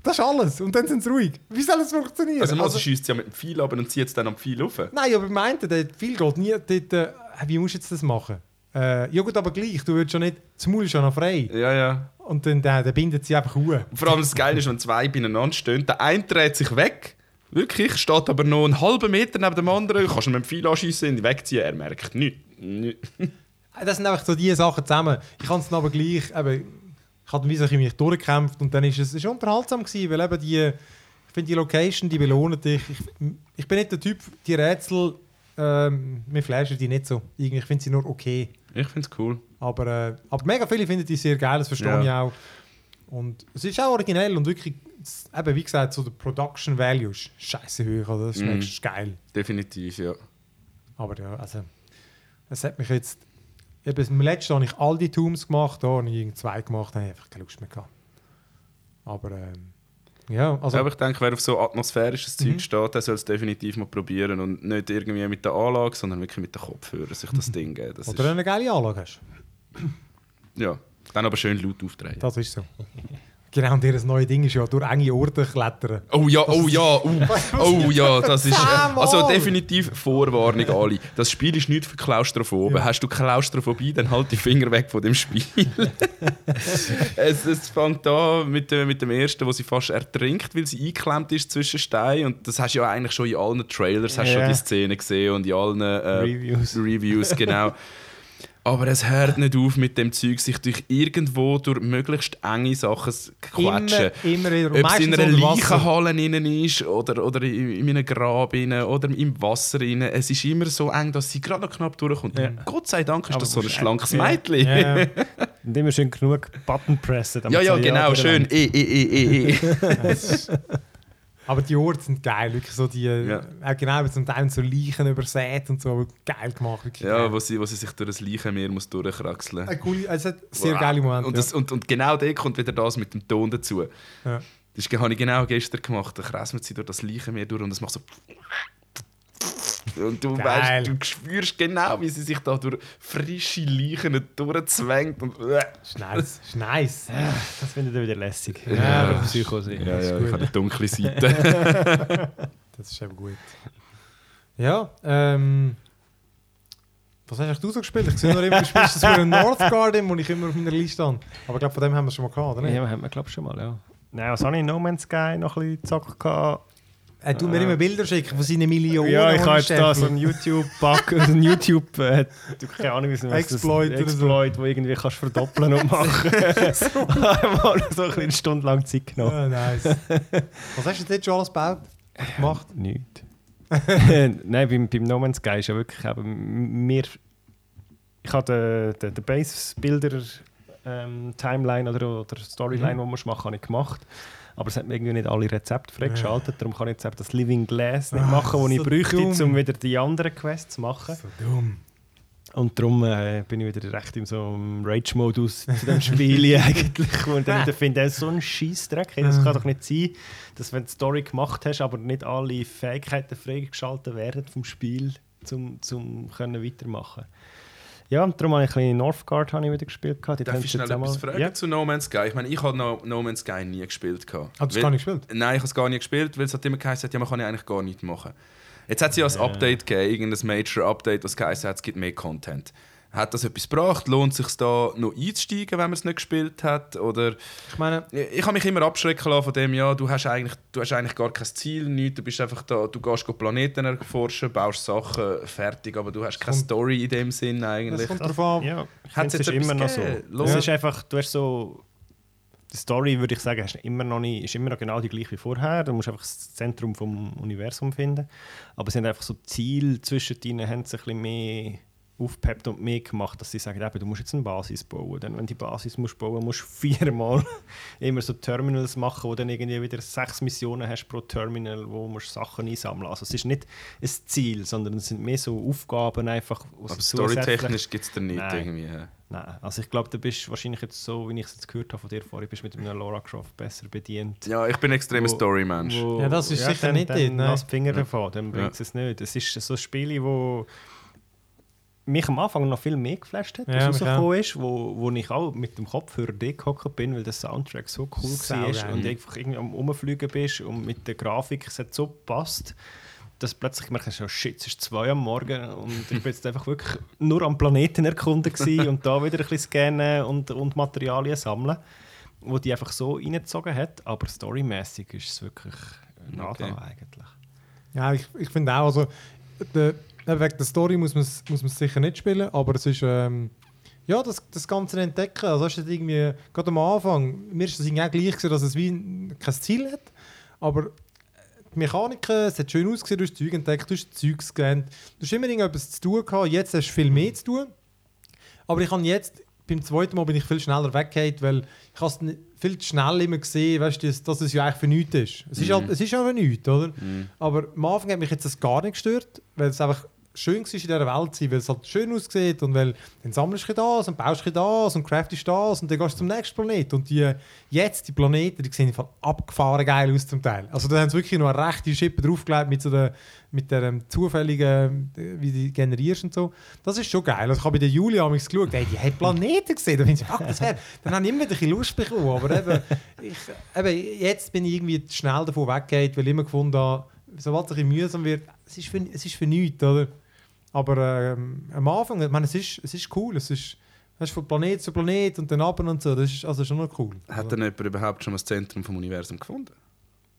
Das ist alles. Und dann sind sie ruhig. Wie soll es funktionieren? Also, also Also- schießt ja mit dem Pfeil ab und zieht es dann am Pfeil rauf. Nein, aber ich meinte, dort viel geht nie. Dort, äh, wie musst du jetzt das machen? Äh, ja gut, aber gleich. Du würdest schon nicht... Das Maul ist ja noch frei. Ja, ja. Und dann, dann, dann bindet sie einfach. Und vor allem das Geile ist, wenn zwei beieinander stehen, der eine dreht sich weg, wirklich, steht aber noch einen halben Meter neben dem anderen, kannst ihn mit dem Pfeil anschiessen und wegziehen, er merkt nichts. nichts. Das sind einfach so die Sachen zusammen. Ich kann es aber gleich, eben, ich habe wie so mich durchgekämpft und dann ist es, ist unterhaltsam gewesen, weil eben die, ich finde die Location, die belohnen dich. Ich, ich bin nicht der Typ, die Rätsel, ähm, mir flashen die nicht so. Irgendwie, Ich finde sie nur okay. Ich finde es cool. Aber, äh, aber mega viele finden die sehr geil, das verstehe Ja. ich auch. Und es ist auch originell und wirklich, eben wie gesagt, so der Production Value ist scheiße hoch, also das ist, Mhm. ist geil. Definitiv, ja. Aber ja, also, es hat mich jetzt. Eben, im letzten habe ich all die Tombs gemacht, da habe ich irgendwie zwei gemacht, da habe ich einfach keine Lust mehr gehabt. Aber ähm, ja, also. aber ich denke, wer auf so atmosphärisches Mhm. Zeug steht, der soll es definitiv mal probieren und nicht irgendwie mit der Anlage, sondern wirklich mit den Kopfhörern sich das Ding geben. Das Mhm. oder ist, eine geile Anlage hast. ja. Dann aber schön laut auftreten. Das ist so. Genau, und ihr neues Ding ist ja durch enge Orte klettern. Oh ja, oh ja, oh, oh ja, das ist. Also definitiv Vorwarnung, Ali. Das Spiel ist nicht für Klaustrophobie. Hast du Klaustrophobie, dann halt die Finger weg von dem Spiel. es, es fängt an mit, dem- mit dem ersten, wo sie fast ertrinkt, weil sie eingeklemmt ist zwischen Steinen. Und das hast du ja eigentlich schon in allen Trailers, hast du Ja. schon die Szene gesehen und in allen äh, Reviews. Reviews, genau. Aber es hört nicht auf mit dem Zeug, sich durch irgendwo durch möglichst enge Sachen zu quetschen. Immer, immer wieder. Ob es in einer. Leichenhalle innen ist oder, oder in, in einem Grab innen oder im Wasser innen. Es ist immer so eng, dass sie gerade noch knapp durchkommt. Ja. Gott sei Dank ist Aber das so ein schlankes ja. Mädchen. Ja, ja. Und immer schön genug Button pressen. damit Ja, ja, genau, schön. Eh, eh, eh, eh, eh. Aber die Orte sind geil, wirklich so die, Ja. auch genau, zum Teil so Leichen übersät und so, aber geil gemacht. Wirklich Ja, geil. wo sie, wo sie sich durch das Leichenmeer muss durchkraxeln Eine coole, es hat sehr Wow. geile Momente. Und, das, und, und genau da kommt wieder das mit dem Ton dazu. Ja. Das habe ich genau gestern gemacht. Da kräsmet sie durch das Leichenmeer durch und es macht so. Und du weißt, du spürst genau, wie sie sich da durch frische Leichen durchzwängt. Und, ja. Ist nice, ist nice. Das finde ich wieder lässig. Ja, Ja, das ist- Psycho sein. ja, ja, ich habe eine dunkle Seite. Das ist eben gut. Ja, ähm. Was hast du so gespielt? Ich sehe noch immer, du spielst das für einen North Garden, den ich immer auf meiner Liste habe. Aber ich glaube, von dem haben wir schon mal gehabt, oder nicht? Ja, haben wir glaube ich schon mal, ja. Nein, was habe ich in No Man's Sky noch ein bisschen gezockt? Er tut mir immer Bilder schicken von seinen Millionen. Ja, ich habe jetzt da so einen YouTube-Bug, einen YouTube, äh, du- keine Ahnung, wie es heißt, das- Exploit so. Exploit, wo irgendwie kannst verdoppeln und machen. Mal so ein bisschen eine Stunde lang Zeit genommen. Ja, nice. Was hast du jetzt schon alles gebaut? Gemacht? Nichts. Nein, beim, beim No Man's Sky ist ja wirklich eben, mir, ich habe den, den, den Base-Builder ähm, Timeline oder, oder Storyline, Mhm. die man machen habe ich gemacht. Aber es hat mir irgendwie nicht alle Rezepte freigeschaltet. Darum kann ich jetzt eben das Living Glass nicht Ah, machen, das ich so bräuchte, dumm. um wieder die anderen Quests zu machen. So dumm. Und darum äh, bin ich wieder recht in so einem Rage-Modus zu dem Spiel eigentlich. Und ich dann finde, das ist so ein Scheissdreck. Hey, das kann doch nicht sein, dass wenn du die Story gemacht hast, aber nicht alle Fähigkeiten freigeschaltet werden vom Spiel, um zum können weitermachen Ja, und darum habe ich ein bisschen Northgard habe ich wieder gespielt. Die Darf ich sie schnell etwas fragen Ja. zu No Man's Sky? Ich meine, ich habe no, no Man's Sky nie gespielt. Hast du es gar nicht gespielt? Nein, ich habe es gar nicht gespielt, weil es hat immer geheißen, ja, man kann ja eigentlich gar nichts machen. Jetzt hat es ja ein Update gegeben, irgendein Major-Update, das geheißen hat, es gibt mehr Content. Hat das etwas gebracht? Lohnt es sich da noch einzusteigen, wenn man es nicht gespielt hat? Oder Ich meine, ich habe mich immer abschrecken lassen von dem, ja, du hast eigentlich, du hast eigentlich gar kein Ziel, nichts, du bist einfach da, du gehst Planeten erforschen, baust Sachen, fertig, aber du hast keine kommt- Story in dem Sinn das eigentlich. kommt darauf an. Ja, ich finde, es ist jetzt immer noch etwas so. gegeben? Es ist einfach, du hast so... Die Story, würde ich sagen, hast immer noch nicht, ist immer noch genau die gleiche wie vorher. Du musst einfach das Zentrum vom Universum finden. Aber es sind einfach so Ziele zwischen ihnen, haben sie ein bisschen mehr aufgepeppt und mehr gemacht, dass sie sagen, eben, du musst jetzt eine Basis bauen. Dann, wenn du die Basis musst bauen musst du viermal immer so Terminals machen, wo dann irgendwie wieder sechs Missionen hast pro Terminal, wo du Sachen einsammeln Also es ist nicht ein Ziel, sondern es sind mehr so Aufgaben einfach. wo aber storytechnisch gibt es da nicht Nein. irgendwie. ja. Nein, also ich glaube, du bist wahrscheinlich jetzt so, wie ich es jetzt gehört habe von dir vorhin, bist mit einem Laura Croft besser bedient. Ja, ich bin ein extremer Story-Mensch. Wo- Ja, das ist sicher dann, nicht dann dort, nein. lass die Finger Ja. davon, dann bringt es nicht. Es ist so ein Spiel, wo mich am Anfang noch viel mehr geflasht hat, Ja, was mich rausgekommen ist, wo, wo ich auch mit dem Kopfhörer gehockt bin, weil der Soundtrack so cool Sau war geil. und einfach irgendwie am Rumfliegen bist und mit der Grafik es hat so gepasst, dass plötzlich gemerkt hast, oh shit, es ist zwei am Morgen und ich bin jetzt einfach wirklich nur am Planeten erkunden und da wieder ein bisschen scannen und, und Materialien sammeln, wo die einfach so reingezogen hat, aber storymäßig ist es wirklich nada Okay. eigentlich. Ja, ich, ich finde auch, also der, wegen der Story muss man es muss man's sicher nicht spielen, aber es ist ähm, ja, das, das Ganze entdecken. Also hast du irgendwie, gerade am Anfang, mir ist das irgendwie auch gleich gewesen, dass es wie ein- kein Ziel hat, aber die Mechaniken, es hat schön ausgesehen, du hast Zeug entdeckt, du hast Zeug gescannt, du hast immer irgendetwas zu tun gehabt, jetzt hast du viel mehr zu tun. Aber ich habe jetzt, beim zweiten Mal bin ich viel schneller weggehauen, weil ich es viel zu schnell immer gesehen, weißt du, dass, dass es ja eigentlich für nichts ist. Es ist, Mhm. halt, es ist nichts, oder? Mhm. Aber am Anfang hat mich jetzt das gar nicht gestört, weil es einfach schön war in dieser Welt sein, weil es halt schön aussieht und weil dann sammelst du das und baust du das und craftest das und dann gehst du zum nächsten Planet. Und die, jetzt, die Planeten, die sehen einfach abgefahren geil aus zum Teil. Also da haben sie wirklich noch eine rechte Schippe draufgelegt mit so der, mit der ähm, zufälligen, äh, wie die generierst und so. Das ist schon geil. Also ich habe bei der Julia amigs geschaut, ey, die hat Planeten gesehen. Da ich, fuck, das wäre, dann habe ich immer ein bisschen Lust bekommen. Aber eben, ich, eben, jetzt bin ich irgendwie schnell davon weggegangen, weil ich immer gefunden habe, sobald es ein bisschen mühsam wird, es ist für, es ist für nichts, oder? Aber ähm, am Anfang, ich meine, es ist, es ist cool, es ist, es ist von Planet zu Planet und dann ab und so, das ist also schon noch cool. Hat denn jemand überhaupt schon mal das Zentrum vom Universum gefunden?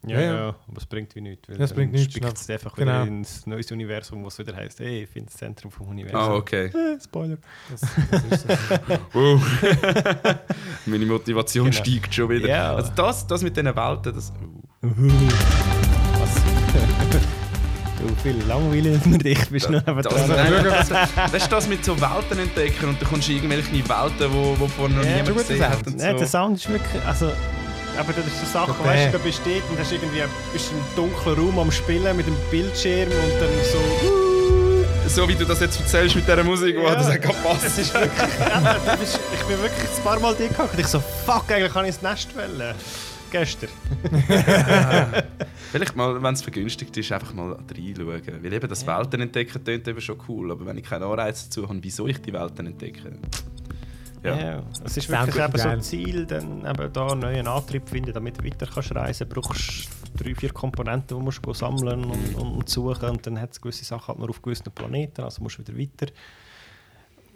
Ja, Ja, ja, aber es bringt wie nichts. weil Ja, es bringt nichts, spickt genau. es einfach Genau. wieder ins neues Universum, wo es wieder heisst, hey, ich finde das Zentrum vom Universum. Ah, okay. Äh, Spoiler. Das, das ist so. Meine Motivation Genau. steigt schon wieder. Ja. Also das, das mit diesen Welten, das... Was? Du viel langweilig mit dich bist noch neben Das, nein, das, das ist das mit so Welten entdecken und du kommst in irgendwelche Welten, wo, wo vorher noch Ja, niemand gesehen hat. Und Nein, der so. Sound ist wirklich. Also, aber das ist so Sache, Der weißt du, da bist du dort und hast irgendwie, bist im dunklen Raum am Spielen mit dem Bildschirm und dann so. So wie du das jetzt erzählst mit dieser Musik, wo Ja. das auch passt. Ist wirklich. ja, du ich bin wirklich ein paar Mal dort und ich so, fuck, eigentlich kann ich ins Nest wählen. Gestern. Vielleicht mal, wenn es vergünstigt ist, einfach mal reinschauen. Weil eben das Welten entdecken klingt eben schon cool, aber wenn ich keinen Anreiz dazu habe, wieso ich die Welten entdecke. Ja. Ja. Es ist wirklich eben so ein Ziel, dann eben da einen neuen Antrieb finden, damit du weiter kannst reisen kannst. brauchst du drei, vier Komponenten, die musst du sammeln und, und suchen. Und dann hat es gewisse Sachen halt nur auf gewissen Planeten, also musst du wieder weiter.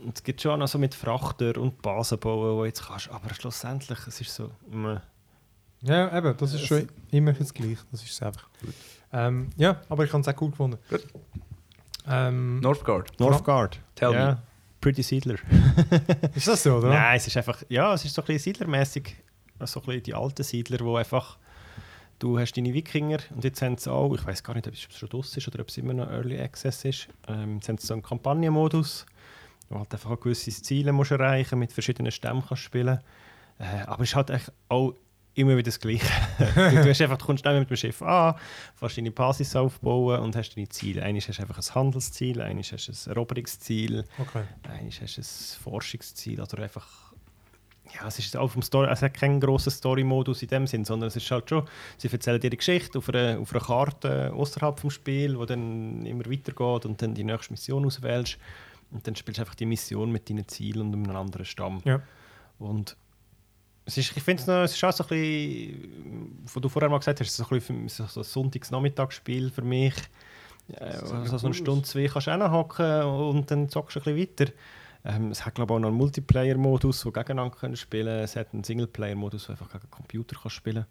Und es gibt schon noch so mit Frachter und Basen bauen, die du jetzt kannst. Aber schlussendlich, es ist so... meh. Ja, eben, das ist schon immer das Gleiche. Das ist es einfach. Ähm, ja, aber ich habe es auch cool gefunden. Gut. Ähm, Northgard. Northgard. Tell ja. me. Pretty Siedler. ist das so, oder? Nein, es ist einfach, ja, es ist so ein bisschen siedlermäßig, so ein bisschen die alten Siedler, wo einfach, du hast deine Wikinger und jetzt haben sie auch, ich weiß gar nicht, ob es schon draus ist oder ob es immer noch Early Access ist, ähm, jetzt haben sie so einen Kampagnenmodus, wo halt einfach auch gewisse Ziele musst erreichen mit verschiedenen Stämmen kannst spielen. Äh, aber es ist halt echt auch immer wieder das Gleiche. du, du hast einfach, du kommst schnell mit dem Schiff an, fährst deine Basis aufbauen und hast deine Ziele. Eines hast du einfach ein Handelsziel, eines hast du ein Eroberungsziel, Okay. Eigentlich hast du ein Forschungsziel oder einfach. Ja, es ist auch vom Story, es hat keinen grossen Story-Modus in dem Sinn, sondern es ist halt schon, sie erzählen dir die Geschichte auf einer, auf einer Karte außerhalb vom Spiel, wo dann immer weitergeht und dann die nächste Mission auswählst und dann spielst du einfach die Mission mit deinen Zielen und einem anderen Stamm. Ja. Und es ist, ich finde es noch, es ist auch so ein bisschen, was du vorher mal gesagt hast, so ein, bisschen für, so ein Sonntagsnachmittagsspiel für mich. Ist also so eine Stunde, zwei kannst du hocken und dann zockst du ein bisschen weiter. Ähm, es hat glaube ich auch noch einen Multiplayer-Modus, wo gegeneinander können spielen Es hat einen Singleplayer-Modus, wo einfach gegen den Computer kannst spielen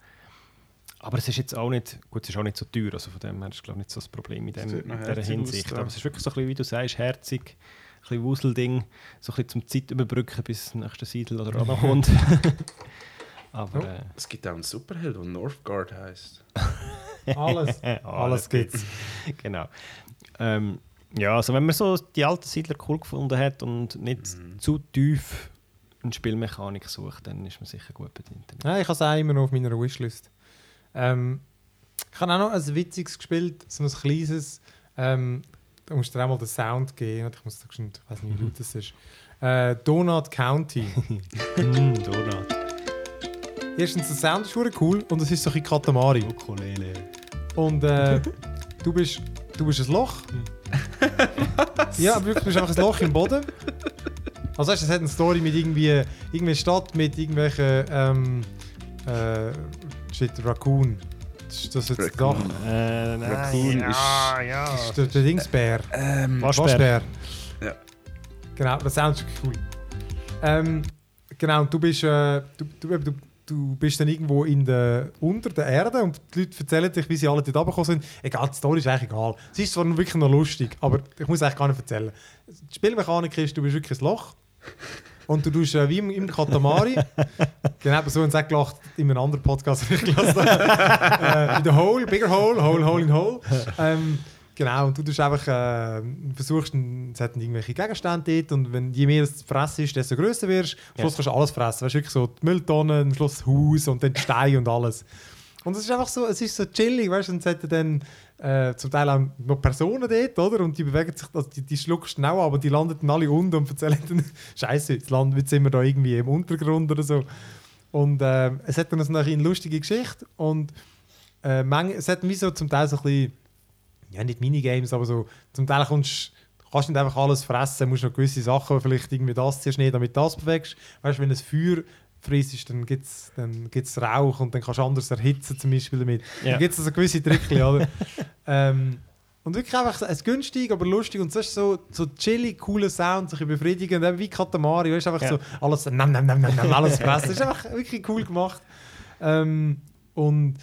Aber es ist jetzt auch nicht, gut, es ist auch nicht so teuer, also von dem her ist glaube ich nicht so das Problem in, dem, in dieser Hinsicht. aus, da. Aber es ist wirklich so ein bisschen, wie du sagst, herzig, bisschen Wuselding, so ein bisschen zum Zeit überbrücken, bis das nächste Siedel oder auch noch kommt. Aber Oh. äh, Es gibt auch einen Superheld, der Northgard heisst. Alles. Alles gibt's. genau. Ähm, ja, also wenn man so die alten Siedler cool gefunden hat und nicht zu tief eine Spielmechanik sucht, dann ist man sicher gut bedient. Ja, ich habe es auch immer noch auf meiner Wishlist. Ähm, ich habe auch noch ein witziges gespielt, so ein kleines. Ähm, da musst du dir auch mal den Sound geben. Ich muss ich weiß nicht, wie laut das ist. Äh, Donut County. Mm, Donut. Erstens, der Sound ist cool und es ist so ein Katamari. Ukulele. Und äh, du, bist, du bist ein Loch. ja, wirklich, du bist einfach ein Loch im Boden. Also weißt, du, es hat eine Story mit irgendwie, irgendwie Stadt mit irgendwelchen ähm, äh, shit, Raccoon. Das ist das jetzt Raccoon. Dach. Äh, nein, Raccoon ja, ja. Das ist der, der Dingsbär. Ähm, Was? Waschbär. Ja. Genau, das Sound ist cool. Ähm, genau, du bist, äh, du, du, du, du bist dann irgendwo in der, unter der Erde und die Leute erzählen dich, wie sie alle dort runtergekommen sind. Egal, die Story ist eigentlich egal. Es ist zwar wirklich noch lustig, aber ich muss eigentlich gar nicht erzählen. Die Spielmechanik ist, du bist wirklich ein Loch und du tust äh, wie im, im Katamari. genau, aber so haben sie auch gelacht in einem anderen Podcast, den ich gelassen habe. äh, in the Hole, Bigger Hole, Hole, Hole in Hole. Ähm, Genau, und du tust einfach, äh, versuchst, es hat irgendwelche Gegenstände dort und wenn je mehr es fressen ist, desto größer wirst du. Am. Schluss kannst du alles fressen. Weißt du, wirklich so die Mülltonnen, am Schluss das Haus und dann die Steine und alles. Und es ist einfach so, es ist so chillig, weißt du, und es hat dann äh, zum Teil auch noch Personen dort, oder? Und die bewegen sich, also die, die schluckst auch, aber die landen alle unten und erzählen dann, Scheiße, jetzt, landen, jetzt sind wir da irgendwie im Untergrund oder so. Und äh, es hat dann so eine lustige Geschichte und äh, es hat wie so zum Teil so ein bisschen, ja nicht Minigames, aber so, zum Teil kommst kannst nicht einfach alles fressen, musst noch gewisse Sachen, vielleicht irgendwie das zuerst nicht, damit das bewegst. Weißt du, wenn ein Feuer frisst, dann gibt es dann gibt's Rauch und dann kannst du anders erhitzen zum Beispiel damit. Ja. Dann gibt es also gewisse Tricks, oder? ähm, und wirklich einfach es günstig, aber lustig und sonst so, so chillig, cooler Sound, sich befriedigend, wie Katamari, weißt einfach Ja. so alles, nam, nam, nam, nam, alles fressen. Das ist einfach wirklich cool gemacht. Ähm, und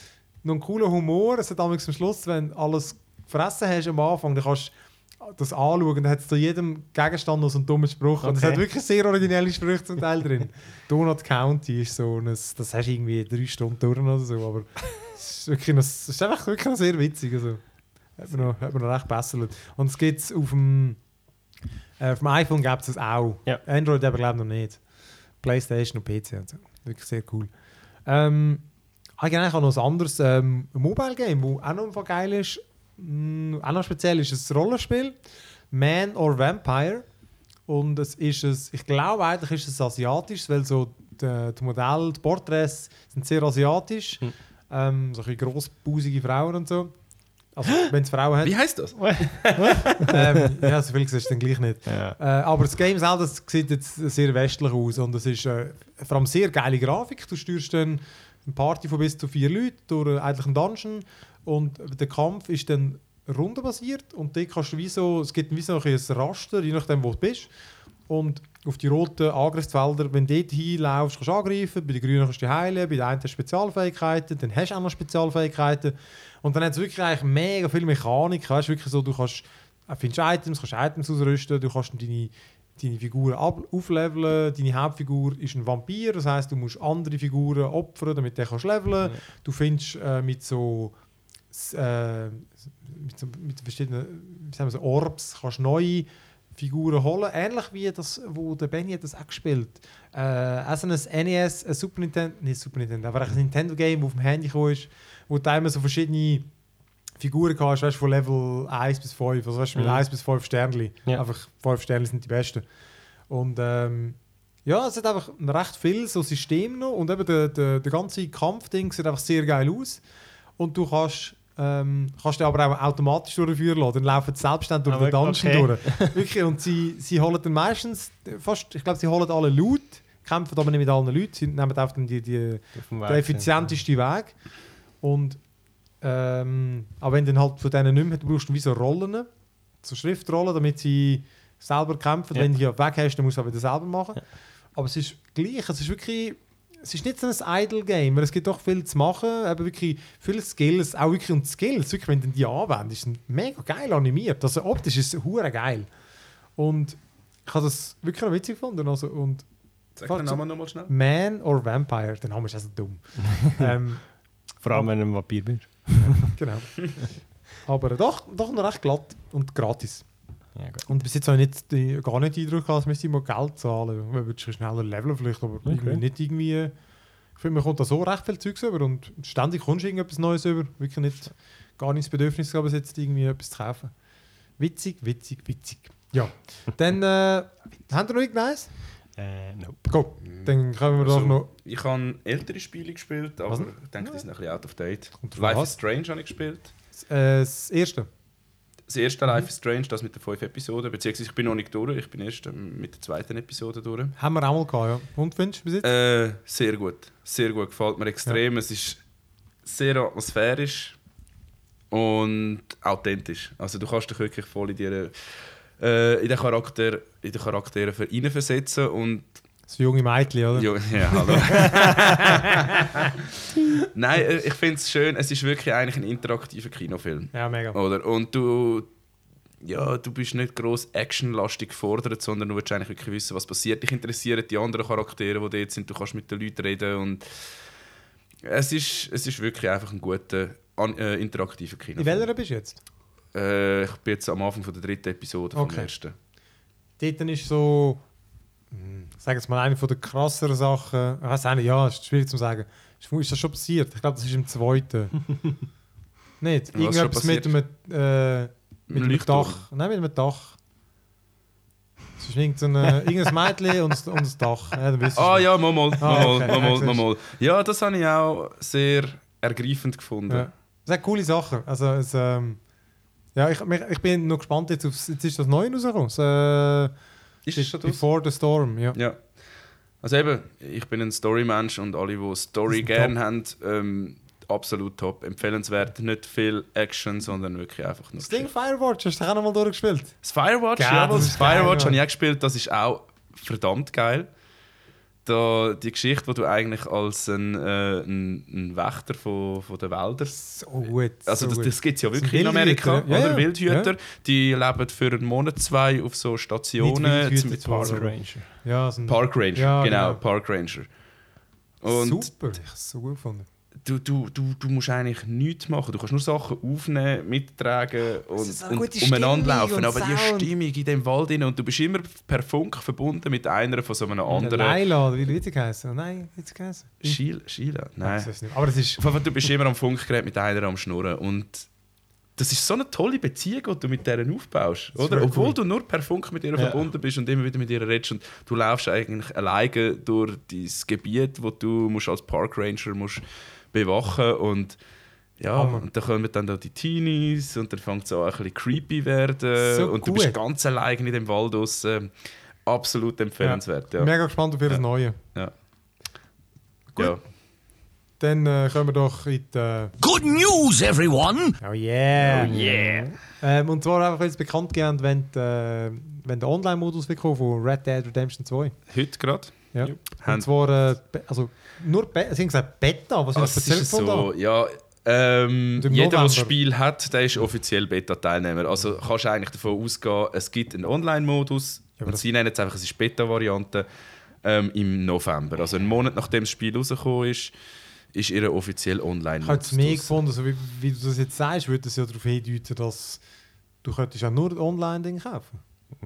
noch ein cooler Humor, es hat am Schluss, wenn du alles gefressen hast am Anfang, dann kannst du das anschauen, dann hat es zu jedem Gegenstand noch so einen dummen Spruch. Und es Okay. hat wirklich sehr originelle Sprüche zum Teil drin. Donut County ist so, ein, das hast du irgendwie drei Stunden durch oder so, aber es ist, wirklich noch, es ist einfach wirklich noch sehr witzig. Also, hat man noch, hat man noch recht besser. Und es gibt es auf dem, äh, auf dem iPhone gibt es auch. Ja. Android aber glaube noch nicht. Playstation und PC und so. Wirklich sehr cool. Ähm, eigentlich auch noch ein anderes ähm, Mobile Game, das auch noch geil ist. Mm, auch noch speziell ist es ein Rollenspiel. Man or Vampire. Und es ist es, ich glaube eigentlich ist es asiatisch, weil so die, die Modelle, die Porträts sind sehr asiatisch. Hm. Ähm, so ein bisschen grossbusige Frauen und so. Also wenn es Frauen hat. Wie heißt das? ähm, ja, so viel ist es dann gleich nicht. Ja. Äh, aber das Game selber das sieht jetzt sehr westlich aus und es ist äh, vor allem sehr geile Grafik. Du steuerst dann eine Party von bis zu vier Leuten durch äh, eigentlich einen Dungeon und der Kampf ist dann rundenbasiert und dort kannst du wie so, es gibt wie so ein Raster, je nachdem wo du bist. Und auf die roten Angriffsfelder, wenn du dort hinlaufst, kannst du angreifen, bei den grünen kannst du heilen, bei den einen hast du Spezialfähigkeiten, dann hast du auch noch Spezialfähigkeiten. Und dann hat es wirklich eigentlich mega viel Mechanik, weißt, wirklich so, du kannst, äh, findest Items, kannst Items ausrüsten, du kannst deine, deine Figuren ab, aufleveln, deine Hauptfigur ist ein Vampir, das heißt du musst andere Figuren opfern, damit der kannst leveln, Ja. du findest äh, mit so äh, mit, so, mit verschiedenen wie sagen wir so, Orbs kannst neue Figuren holen. Ähnlich wie das, wo der Benny hat das auch gespielt. Äh, also ein NES, ein Super Nintendo, nicht Super Nintendo, aber ein Nintendo-Game, das auf dem Handy ist, wo du immer so verschiedene Figuren hast, weißt, von Level 1 bis 5. Also weißt, du, mit Mhm. 1 bis 5 Sternchen. Ja. Einfach 5 Sterne sind die besten. Und ähm, ja, es hat einfach recht viel so System noch und eben der, der, der ganze Kampfding sieht einfach sehr geil aus. Und du kannst, ähm, kannst den aber auch automatisch durchführen lassen. Dann laufen sie selbstständig durch Ah, den Dungeon okay. durch. Wirklich, und sie, sie holen dann meistens, fast, ich glaube, sie holen alle Loot, kämpfen aber nicht mit allen Leuten, sie nehmen einfach dann die, die, Auf der effizienteste Weg. Und, ähm, aber wenn du dann halt von denen nicht mehr, du brauchst dann wie so Rollen, so Schriftrollen, damit sie selber kämpfen. Ja. Wenn du die weg hast, dann musst du auch wieder selber machen. Ja. Aber es ist gleich, es ist wirklich, es ist nicht so ein Idle-Game, es gibt doch viel zu machen, eben wirklich viele Skills, auch wirklich und Skills, wirklich, wenn du die anwendest, sind mega geil animiert. Also optisch ist es hure geil. Und ich habe das wirklich noch witzig gefunden. Also, und Sag den Namen nochmal schnell. Man or Vampire, der Name ist also dumm. ähm, Vor allem, wenn du ein Vampir bist. genau. Aber doch, doch noch recht glatt und gratis. Ja, gut. Und bis jetzt habe ich nicht, die, gar nicht den Eindruck gehabt, dass müsste ich mal Geld zahlen. Man würde schneller leveln vielleicht, aber irgendwie nicht irgendwie... Ich finde, man kommt da so recht viel Zeugs über und ständig kommst du irgendetwas Neues über. Wirklich nicht, gar nicht das Bedürfnis gehabt, bis jetzt irgendwie etwas zu kaufen. Witzig, witzig, witzig. Ja, dann äh, haben wir noch irgendeins? Äh, nope. Go, dann können wir doch Also, noch... Ich habe ältere Spiele gespielt, aber ich denke, die sind ein bisschen out of date. Life an. is Strange habe ich gespielt. Äh, das erste. Das erste Life is Strange, das mit den fünf Episoden, beziehungsweise ich bin noch nicht durch, ich bin erst ähm, mit der zweiten Episode durch. Haben wir auch mal gehabt, ja. Und findest du bis jetzt? Äh, sehr gut, sehr gut, gefällt mir extrem. Es ist sehr atmosphärisch und authentisch. Also du kannst dich wirklich voll in, die, äh, in den Charakter, in den Charakteren hineinversetzen und Das junge Mädchen, oder? ja, ja, hallo. Nein, äh, ich finde es schön. Es ist wirklich eigentlich ein interaktiver Kinofilm. Ja, mega. Oder? Und du, ja, du bist nicht gross actionlastig gefordert, sondern du willst eigentlich wirklich wissen, was passiert. Dich interessieren die anderen Charaktere, die dort sind. Du kannst mit den Leuten reden. Und es, ist, es ist wirklich einfach ein guter, äh, interaktiver In Kinofilm. welcher bist du jetzt? Äh, ich bin jetzt am Anfang von der dritten Episode vom Okay. ersten. Dort ist so, hm, sag jetzt mal, eine von der krasseren Sachen. Ich weiß nicht, ja, ist schwierig zu sagen. Ist, das schon passiert? Ich glaube, das ist im zweiten. Nicht? Was Irgendetwas mit einem, äh, mit einem. Dach. Nein, mit einem Dach. Es ist irgendein, irgendein Mädchen und, ein- und ein Dach. Ja, Ah ja, mal mal, Ah, okay. mal, mal Ja, mal, mal. Ja, das habe ich auch sehr ergreifend gefunden. Ja. Das sind coole Sachen. Also, es, ähm, ja, ich, ich bin noch gespannt jetzt aufs, jetzt ist das Neue rausgekommen. Das, äh, Ist es schon draus? Before the Storm, ja. Ja. Also eben, ich bin ein Story-Mensch und alle, die Story Das gerne haben, ähm, absolut top. Empfehlenswert. Nicht viel Action, sondern wirklich einfach nur. Das Ding Firewatch, hast du auch noch mal durchgespielt? Das Firewatch, Geil, ja, das das Firewatch ja. habe ich auch gespielt, das ist auch verdammt geil. Da, die Geschichte, wo du eigentlich als ein, äh, ein, ein Wächter von, von den Wäldern So gut. Also so das, das gibt es ja wirklich in Amerika, ja, oder? ja. Wildhüter, Ja. die leben für einen Monat, zwei auf so Stationen. Nicht zwar, Park Ranger. Ja, so ein Park Ranger, genau, genau. Park Ranger. Und Super, ich habe es so gut gefunden. Du, du, du, du musst eigentlich nichts machen. Du kannst nur Sachen aufnehmen, mittragen und, und umeinander laufen. und Aber die. Stimmung in dem Wald rein, und du bist immer per Funk verbunden mit einer von so einem Der anderen. Oder wie wird sie geheißen? Nein, wie hat sie geheißen? Sheila, Sheila? Ich Nein. weiß nicht. Aber es ist... Auf du bist immer am Funkgerät mit einer am Schnurren. Und das ist so eine tolle Beziehung, die du mit der aufbaust. Das Oder? Obwohl cool. du nur per Funk mit ihr Ja. verbunden bist und immer wieder mit ihr redest. Und du laufst eigentlich alleine durch dieses Gebiet, wo du musst als Park Ranger musst bewachen und ja, Hammer. und dann kommen dann da die Teenies und dann fängt es an, ein bisschen creepy werden. So und du gut. bist ganz allein in dem Wald draussen. Absolut empfehlenswert. Ja. Mega gespannt auf ihr Ja. Neue. Ja. Gut. Ja. Dann äh, kommen wir doch in die... Äh, Good news, everyone! oh yeah! Oh yeah. Ähm, und zwar einfach jetzt bekannt gegeben, wenn, die, äh, wenn der Online-Modus von Red Dead Redemption 2. Heute gerade. Ja. Und zwar, äh, also nur, Be sie haben gesagt Beta, was ist ist von so, ja. Ähm, jeder, der das. Spiel hat, der ist offiziell Beta-Teilnehmer. Also kannst du eigentlich davon ausgehen, es gibt einen Online-Modus. Ja, und das- sie nennen es einfach, es ist Beta-Variante ähm, im November. Also einen Monat nachdem das Spiel rausgekommen ist, ist ihr offiziell Ich habe es mehr gefunden, also wie, wie du das jetzt sagst, würde es ja darauf hindeuten, dass du könntest ja nur Online-Ding kaufen.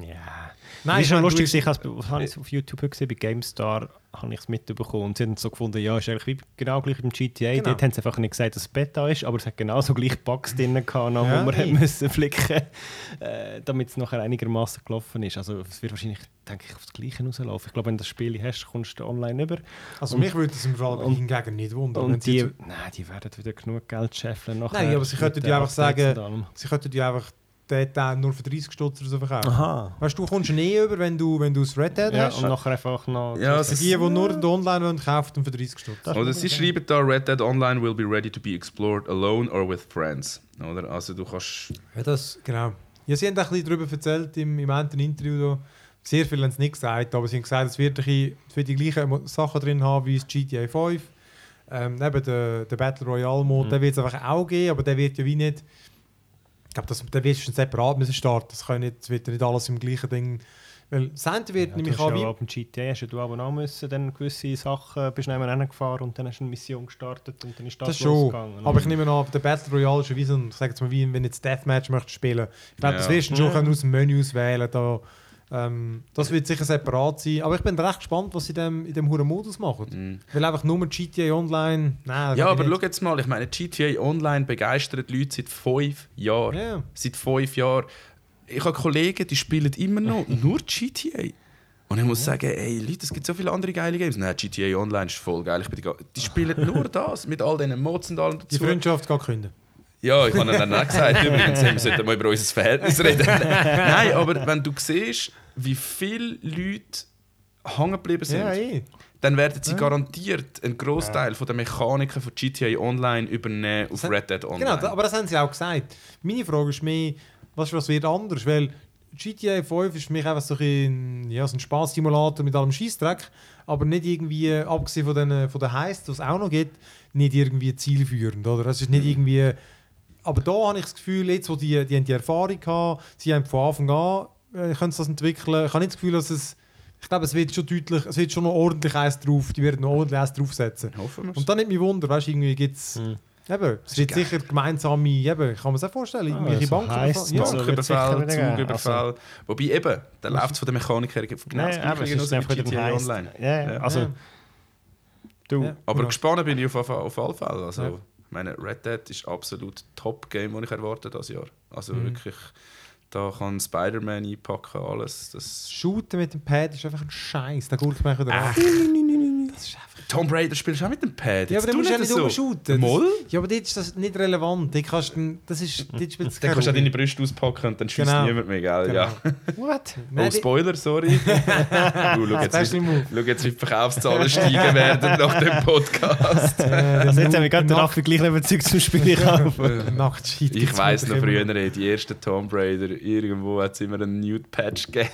Ja. Nein, ist schon lustig, ich habe es es auf YouTube gesehen, bei GameStar habe ich es mitbekommen und sie haben so gefunden, ja, ist eigentlich genau gleich im GTA. Genau. Dort haben sie einfach nicht gesagt, dass es Beta ist, aber es hat genauso gleich Bugs drin gehabt, noch, Ja, wo hat müssen flicken äh, damit es nachher einigermaßen gelaufen ist. Also es wird wahrscheinlich, denke ich, auf das Gleiche rauslaufen. Ich glaube, wenn du das Spiel hast, kommst du online über. Also Und- mich würde es im Fall und- hingegen nicht wundern. Und die, nein, die werden wieder genug Geld scheffeln nachher. Nein, aber sie könnten den einfach sagen- sie könnten ja einfach den Teil nur für 30 Stutz oder so verkaufen. Aha. Weißt du, du kommst nie über, wenn du, wenn du das Red Dead Ja, hast. und nachher einfach noch... Ja, Also die, die nur den Online wollen, kaufen dann für 30 Stutz. Das- Oder sie schreiben da, Red Dead Online will be ready to be explored alone or with friends. Oder? Also du kannst... Ja, das, genau. Ja, sie haben auch ein bisschen darüber erzählt im, im einen Interview. Da. Sehr viel haben sie nicht gesagt, aber sie haben gesagt, es wird, ein bisschen, es wird die gleichen Sachen drin haben wie das GTA 5. Ähm, eben der, der Battle Royale Mode, Mhm. der wird es einfach auch geben, aber der wird ja wie nicht. Glaube, das- der wird schon separat müssen starten. Das, kann nicht, das wird ja nicht alles im gleichen Ding. Weil das eine wird Ja, nämlich du auch ja ab dem GTA hast du aber auch müssen, dann gewisse Sachen bist du gefahren und dann hast du eine Mission gestartet und dann ist das, Das schon. losgegangen. Aber ich nehme an, der Battle Royale ist schon wie so ein, ich sage jetzt mal, wie wenn du jetzt Deathmatch möchtest spielen. Ich glaube, das Ja. wirst du schon Ja. aus dem Menü auswählen. Da, ähm, das wird sicher separat sein. Aber ich bin recht gespannt, was sie in dem, in dem huren Modus machen. Mhm. Weil einfach nur GTA Online. Nein, Ja, aber schau jetzt mal, ich meine, GTA Online begeistert Leute seit fünf Jahren. Ja. Seit fünf Jahren. Ich habe Kollegen, die spielen immer noch nur GTA. Und ich muss sagen, ey, Leute, es gibt so viele andere geile Games. Nein, GTA Online ist voll geil. Ich bin die, die spielen nur das, mit all diesen Mods und allem Die dazu. Freundschaft geht künden. Ja, ich habe dann auch gesagt, übrigens, wir sollten mal über unser Verhältnis reden. Nein, aber wenn du siehst, wie viele Leute hängen geblieben sind, Ja, eh. dann werden sie Ja. garantiert einen Großteil von der Mechaniken von GTA Online übernehmen auf Das- Red Dead Online. Genau, aber das haben sie auch gesagt. Meine Frage ist mehr, was, was wird anders? Weil GTA 5 ist für mich einfach so ein, ja, so ein Spaßsimulator mit allem Scheißdreck, aber nicht irgendwie, abgesehen von den, von den Heists, die es auch noch gibt, nicht irgendwie zielführend. Oder? Es ist nicht Mhm. irgendwie. Aber da habe ich das Gefühl, jetzt, wo die, die haben die Erfahrung haben, sie haben von Anfang an äh, können sie das entwickeln. Ich habe nicht das Gefühl, dass es. Ich glaube, es wird schon deutlich, es wird schon noch ordentlich eins drauf, die werden noch ordentlich eins draufsetzen. Hoffen wir's. Und dann nicht mich wunder, weißt du, irgendwie gibt es. Mhm. Eben, es wird sicher gemeinsame, eben, kann man sich auch vorstellen, Ah, irgendwelche so Banken. heisst ja. Also, Banküberfall. Zugüberfall. Wobei eben, dann läuft es von der Mechanik her genau Nein, das aber gleiche wieder ein GTA. Online. Ja, ja. Ja. Also, Ja. du, Ja. Aber gespannt bin ich auf, auf, auf alle Fälle. Also, Ja. Ich meine, Red Dead ist absolut Top-Game, das ich erwarte dieses Jahr. Also Mhm. wirklich, da kann Spider-Man einpacken, alles. Das Shooten mit dem Pad ist einfach ein Scheiß. Da guckt man wieder. Das ist einfach... Tomb Raider spielst du auch mit dem Pad. Ja, aber dann musst du ja nicht so. umshooten. Moll? Das- Ja, aber dort ist das nicht relevant. Dort kannst du, das ist, dort spielt es Dann kannst du auch deine Brüste auspacken und dann schießt Genau. niemand mehr, gell? Genau. Ja. What? Oh, Spoiler, sorry. du, schau, jetzt, wie, schau jetzt, wie die Verkaufszahlen steigen werden nach dem Podcast. Äh, Also jetzt haben wir gerade den Raffi gleich überzeugt zum Spiel kaufen. Nachtscheid. Ich weiss noch früher, die ersten Tomb Raider, irgendwo hat es immer einen Nude-Patch gegeben.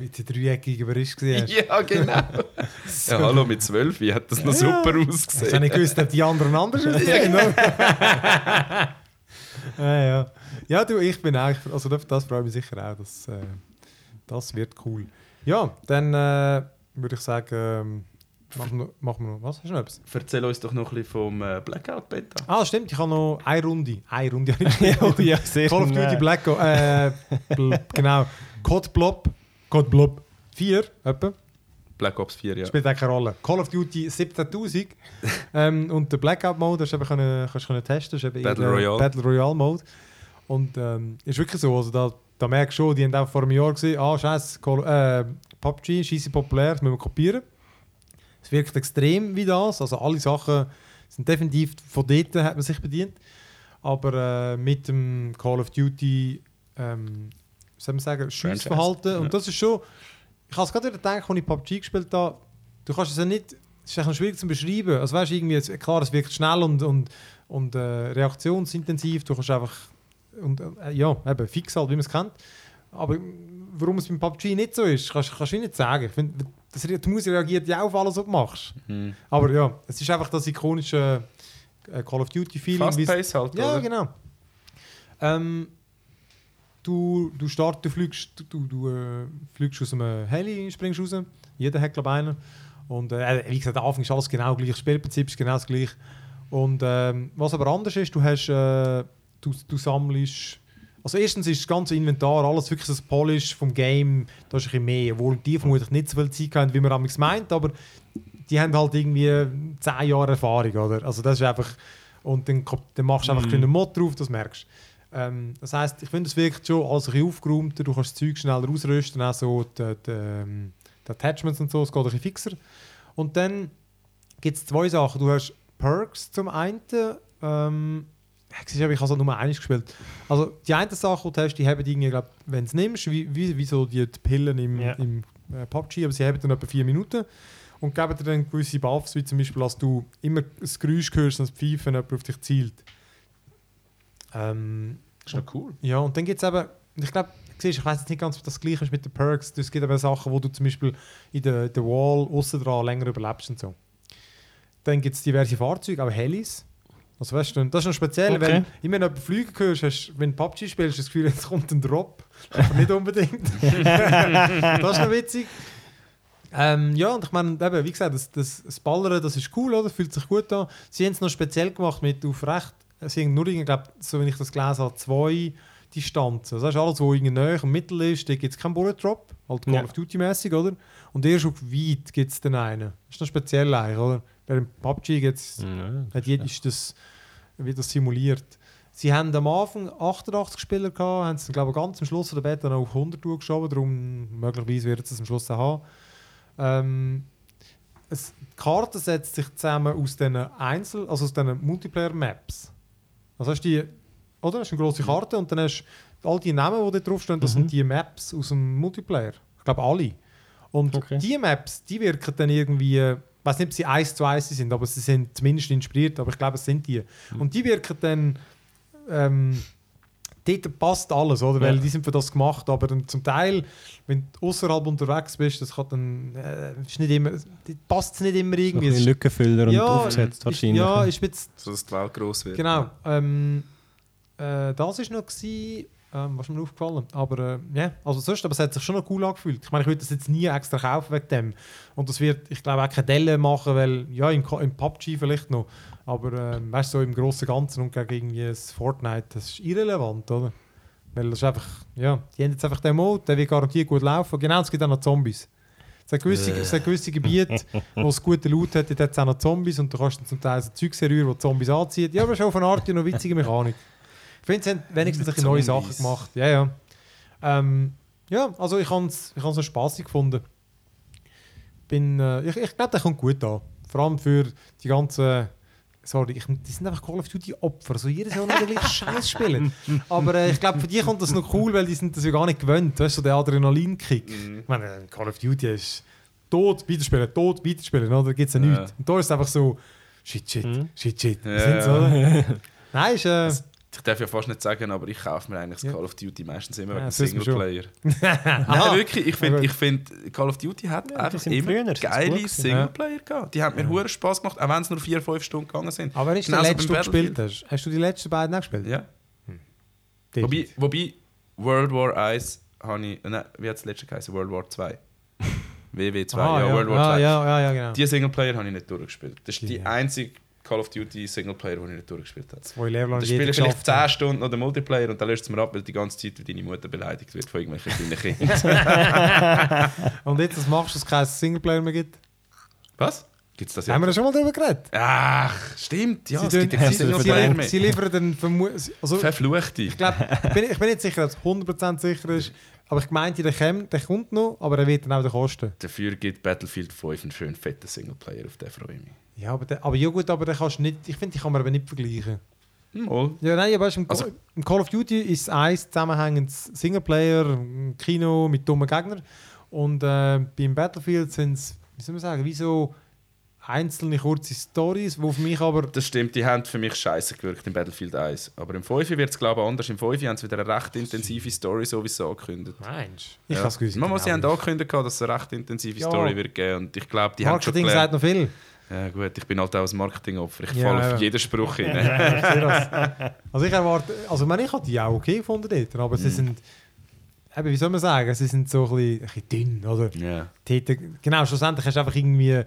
Mit den dreieckigen Bericht gesehen ja, genau. Ja, hallo, mit 12 wie hat das noch super ausgesehen. nicht gewusst, ob die anderen anders aussehen? oder? ja, ja. ja, du, ich bin auch, also das freue ich mich sicher auch, dass, äh, das wird cool. Ja, dann äh, würde ich sagen, ähm, machen, wir, machen wir noch, was, hast du noch etwas? Erzähl uns doch noch ein bisschen vom äh, Blackout-Beta. Ah, stimmt, ich habe noch eine Runde, eine Runde habe ich ja, ja, sehr Call of Duty schnell. Black, O- äh, genau, Code Blob, Code Blob 4, etwa. Black Ops 4, ja. Spielt auch keine Rolle. Call of Duty 17.000 ähm, und der Blackout-Mode, hast du können, kannst du können testen. Ist eben Battle Royale. Battle Royale-Mode. Und ähm, ist wirklich so, also da, da merkst du schon, die haben auch vor einem Jahr gesehen, ah scheiße, äh, PUBG, scheisse populär, das müssen wir kopieren. Es wirkt extrem wie das, also alle Sachen sind definitiv, von dort hat man sich bedient. Aber äh, mit dem Call of Duty, ähm, wie soll man sagen, Schussverhalten, ja. und das ist schon, ich habe es gerade gedacht, als ich PUBG gespielt habe, du kannst es ja nicht, es ist schwierig zu beschreiben. Also weißt, irgendwie, es- klar, es wirkt schnell und, und, und äh, reaktionsintensiv, du kannst einfach, und, äh, ja, eben, fix halt, wie man es kennt. Aber warum es beim PUBG nicht so ist, kannst kannst du nicht sagen. Ich finde, das, die Maus reagiert ja auf alles, was du machst. Hm. Aber ja, es ist einfach das ikonische äh, Call of Duty-Feeling. Fast Pace halt, ja, oder? genau. Ähm, du, du startest, du fliegst, du, du äh, fliegst aus einem Heli, springst raus. Jeder hat, glaube ich, einen. Und äh, wie gesagt, am Anfang ist alles genau gleich. Das Spielprinzip ist genau das gleiche. Und ähm, was aber anders ist, du hast, äh, du, du sammelst. Also erstens ist das ganze Inventar, alles wirklich das Polish vom Game, da ist ein bisschen mehr. Obwohl die vermutlich nicht so viel Zeit haben, wie man amigs meint, aber die haben halt irgendwie 10 Jahre Erfahrung, oder? Also das ist einfach... Und dann, dann machst du einfach Mhm. einen Mod drauf, das merkst du. Ähm, Das heisst, ich finde, es wirkt schon alles ein aufgeräumter, du kannst das Zeug schneller ausrüsten, auch so die, die, ähm, die Attachments und so, es geht ein bisschen fixer. Und dann gibt es zwei Sachen. Du hast Perks zum einen, ähm, ich habe es nur eines gespielt. Also die eine Sache, die du hast, die haben irgendwie, glaub, wenn du es nimmst, wie, wie, wie so die, Pillen im, Ja. im äh, PUBG, aber sie haben dann etwa vier Minuten und geben dir dann gewisse Buffs, wie zum Beispiel, dass du immer das Geräusch hörst, das Pfeifen jemand auf dich zielt. Ähm, Das ist noch cool. ja, und dann gibt es eben, ich glaube, siehst, ich weiß jetzt nicht ganz, ob das gleiche ist mit den Perks. Es gibt aber Sachen, wo du zum Beispiel in der, der Wall außen dran länger überlebst und so. Dann gibt es diverse Fahrzeuge, auch Helis. Also weißt du, das ist noch speziell, Okay. weil immer wenn du jemanden fliegen hörst, hast, wenn du PUBG spielst, hast du das Gefühl, jetzt kommt ein Drop. Aber nicht unbedingt. das ist noch witzig. Ähm, ja, und ich meine, eben, wie gesagt, das, das, das Ballern, das ist cool, oder? Fühlt sich gut an. Sie haben es noch speziell gemacht mit auf recht, sie haben nur, ich glaube, so wie ich das gelesen habe, zwei Distanzen. Also das ist alles, was irgendwie näher im Mittel ist, da gibt es keinen Bullet Drop, halt Call Ja. of Duty mäßig, oder? Und erst auf weit gibt es dann einen. Das ist noch speziell eigentlich, oder? Während PUBG gibt's, hat jeder ist das, wird das simuliert. Sie haben am Anfang 88 Spieler gehabt, haben es, glaube ich, ganz am Schluss der Beta noch auf 100 geschoben, darum möglicherweise wird es am Schluss auch haben. Ähm, es, die Karte setzt sich zusammen aus diesen Einzel-, also aus diesen Multiplayer-Maps. Also hast du die, oder? Hast eine grosse Karte und dann hast du all die Namen, die da draufstehen, das Mhm. sind die Maps aus dem Multiplayer. Ich glaube alle. Und Okay. die Maps, die wirken dann irgendwie, ich weiß nicht, ob sie eins zu eins sind, aber sie sind zumindest inspiriert, aber ich glaube, es sind die. Und die wirken dann, ähm, dort passt alles, oder? Weil Ja. die sind für das gemacht, aber dann zum Teil, wenn du außerhalb unterwegs bist, das kann dann, äh, ist nicht immer, passt es nicht immer Ein irgendwie. Ist- Lückenfüller und ja, aufgesetzt ist, wahrscheinlich. ja, ist ein bisschen So dass die Welt gross wird. Genau. Ähm, äh, das war noch, gewesen, ähm, was mir aufgefallen. Aber äh, ja, also sonst, aber es hat sich schon noch cool angefühlt. Ich meine, ich würde das jetzt nie extra kaufen wegen dem. Und das wird, ich glaube, auch keine Delle machen, weil, ja, im, im PUBG vielleicht noch. Aber ähm, weißt du, so im Großen und Ganzen und gegen irgendwie das Fortnite, das ist irrelevant, oder? Weil das ist einfach, ja, die haben jetzt einfach den Mode, der wird garantiert gut laufen. Genau, es gibt auch noch Zombies. Es hat gewisse, es hat gewisse Gebiete, wo es gute Loot hat, dort hat es auch noch Zombies und du kannst zum Teil so Zeugs herrühren, die Zombies anziehen. Ja, aber schon auf eine Art eine witzige Mechanik. Ich finde, sie haben wenigstens ein neue Sachen gemacht. Ja, ja. Ähm, ja, also ich habe es ich hab's noch spaßig gefunden. Bin, äh, ich ich glaube, der kommt gut an. Vor allem für die ganzen. Sorry, ich, die sind einfach Call of Duty Opfer. Jedes Jahr noch den gleichen Scheiß spielen. Aber äh, ich glaube, für die kommt das noch cool, weil die sind das ja gar nicht gewöhnt. Weißt du, so der Adrenalinkick. Ich meine, Call of Duty ist tot, weiterspielen, tot, weiterspielen. Oder? Da gibt es ja Ja. nichts. Und da ist es einfach so, shit, shit, Mhm. shit, shit. Ja, Sind's, oder? Nein, ist. Äh, Ich darf ja fast nicht sagen, aber ich kaufe mir eigentlich das Ja. Call of Duty meistens immer Ja, wegen. Singleplayer. Nein, wirklich, ich finde, ich find, Call of Duty hat Ja, einfach immer früher, geile. Singleplayer gehabt. Die haben mir hure Spaß gemacht, auch wenn es nur 4-5 Stunden gegangen sind. aber ist Genauso der letzte, du gespielt hast? Hast du die letzten beiden auch gespielt? Ja. Dort. Wobei, wobei World War 1 habe ich. Nein, wie hat das letzte geheißen? World War 2. WW2, Ah, ja, World War ah, 2. ja, ja, ja, genau. Die Singleplayer habe ich nicht durchgespielt. Das ist die einzige Call of Duty Singleplayer, die ich nicht durchgespielt habe. Zwei Level Da habe spiele jeder ich vielleicht geschafft. 10 Stunden den Multiplayer und dann löst es mir ab, weil die ganze Zeit deine Mutter beleidigt wird von irgendwelchen kleinen Kindern. Und jetzt, was machst du, dass es keinen Singleplayer mehr gibt? Was? Gibt es das Haben wir da schon mal darüber geredet? Ach, stimmt. Ja, sie, tun- sie, Singleplayer sie, liefern dann vermu- also, Verfluchte. ich, glaub, ich, bin, ich bin nicht sicher, ob es 100% sicher ist, aber ich meinte, der, kommt, der kommt noch, aber er wird dann auch wieder kosten. Dafür gibt Battlefield 5 einen schönen fetten Singleplayer, auf den freue ich mich. Ja, aber, der, aber ja gut, aber den kannst du nicht, ich finde, die kann man aber nicht vergleichen. Mal. Ja, nein, aber im, Also- im Call of Duty ist eins zusammenhängendes Singleplayer, ein Kino mit dummen Gegnern. Und äh, beim Battlefield sind es, wie soll man sagen, wie so einzelne kurze Stories, wo für mich aber. Das stimmt, die haben für mich scheiße gewirkt im Battlefield 1. Aber im 5 wird es glaube ich anders. Im 5 haben sie wieder eine recht intensive Story sowieso angekündigt. Meinst Ich Ja. habe es gewusst. Mama, sie haben genau. angekündigt, dass es eine recht intensive Ja. Story wird geben. Und ich glaube, die haben schon Marketing gelernt. sagt noch viel. Ja gut, ich bin halt auch ein Marketingopfer. Ich Ja, falle ja. auf jeden Spruch hin. Ja. Also ich erwarte, also ich, meine, ich habe die auch okay gefunden dort, aber Mhm. sie sind, eben, wie soll man sagen, sie sind so ein bisschen, ein bisschen dünn, oder? Dort, genau, schlussendlich hast du einfach irgendwie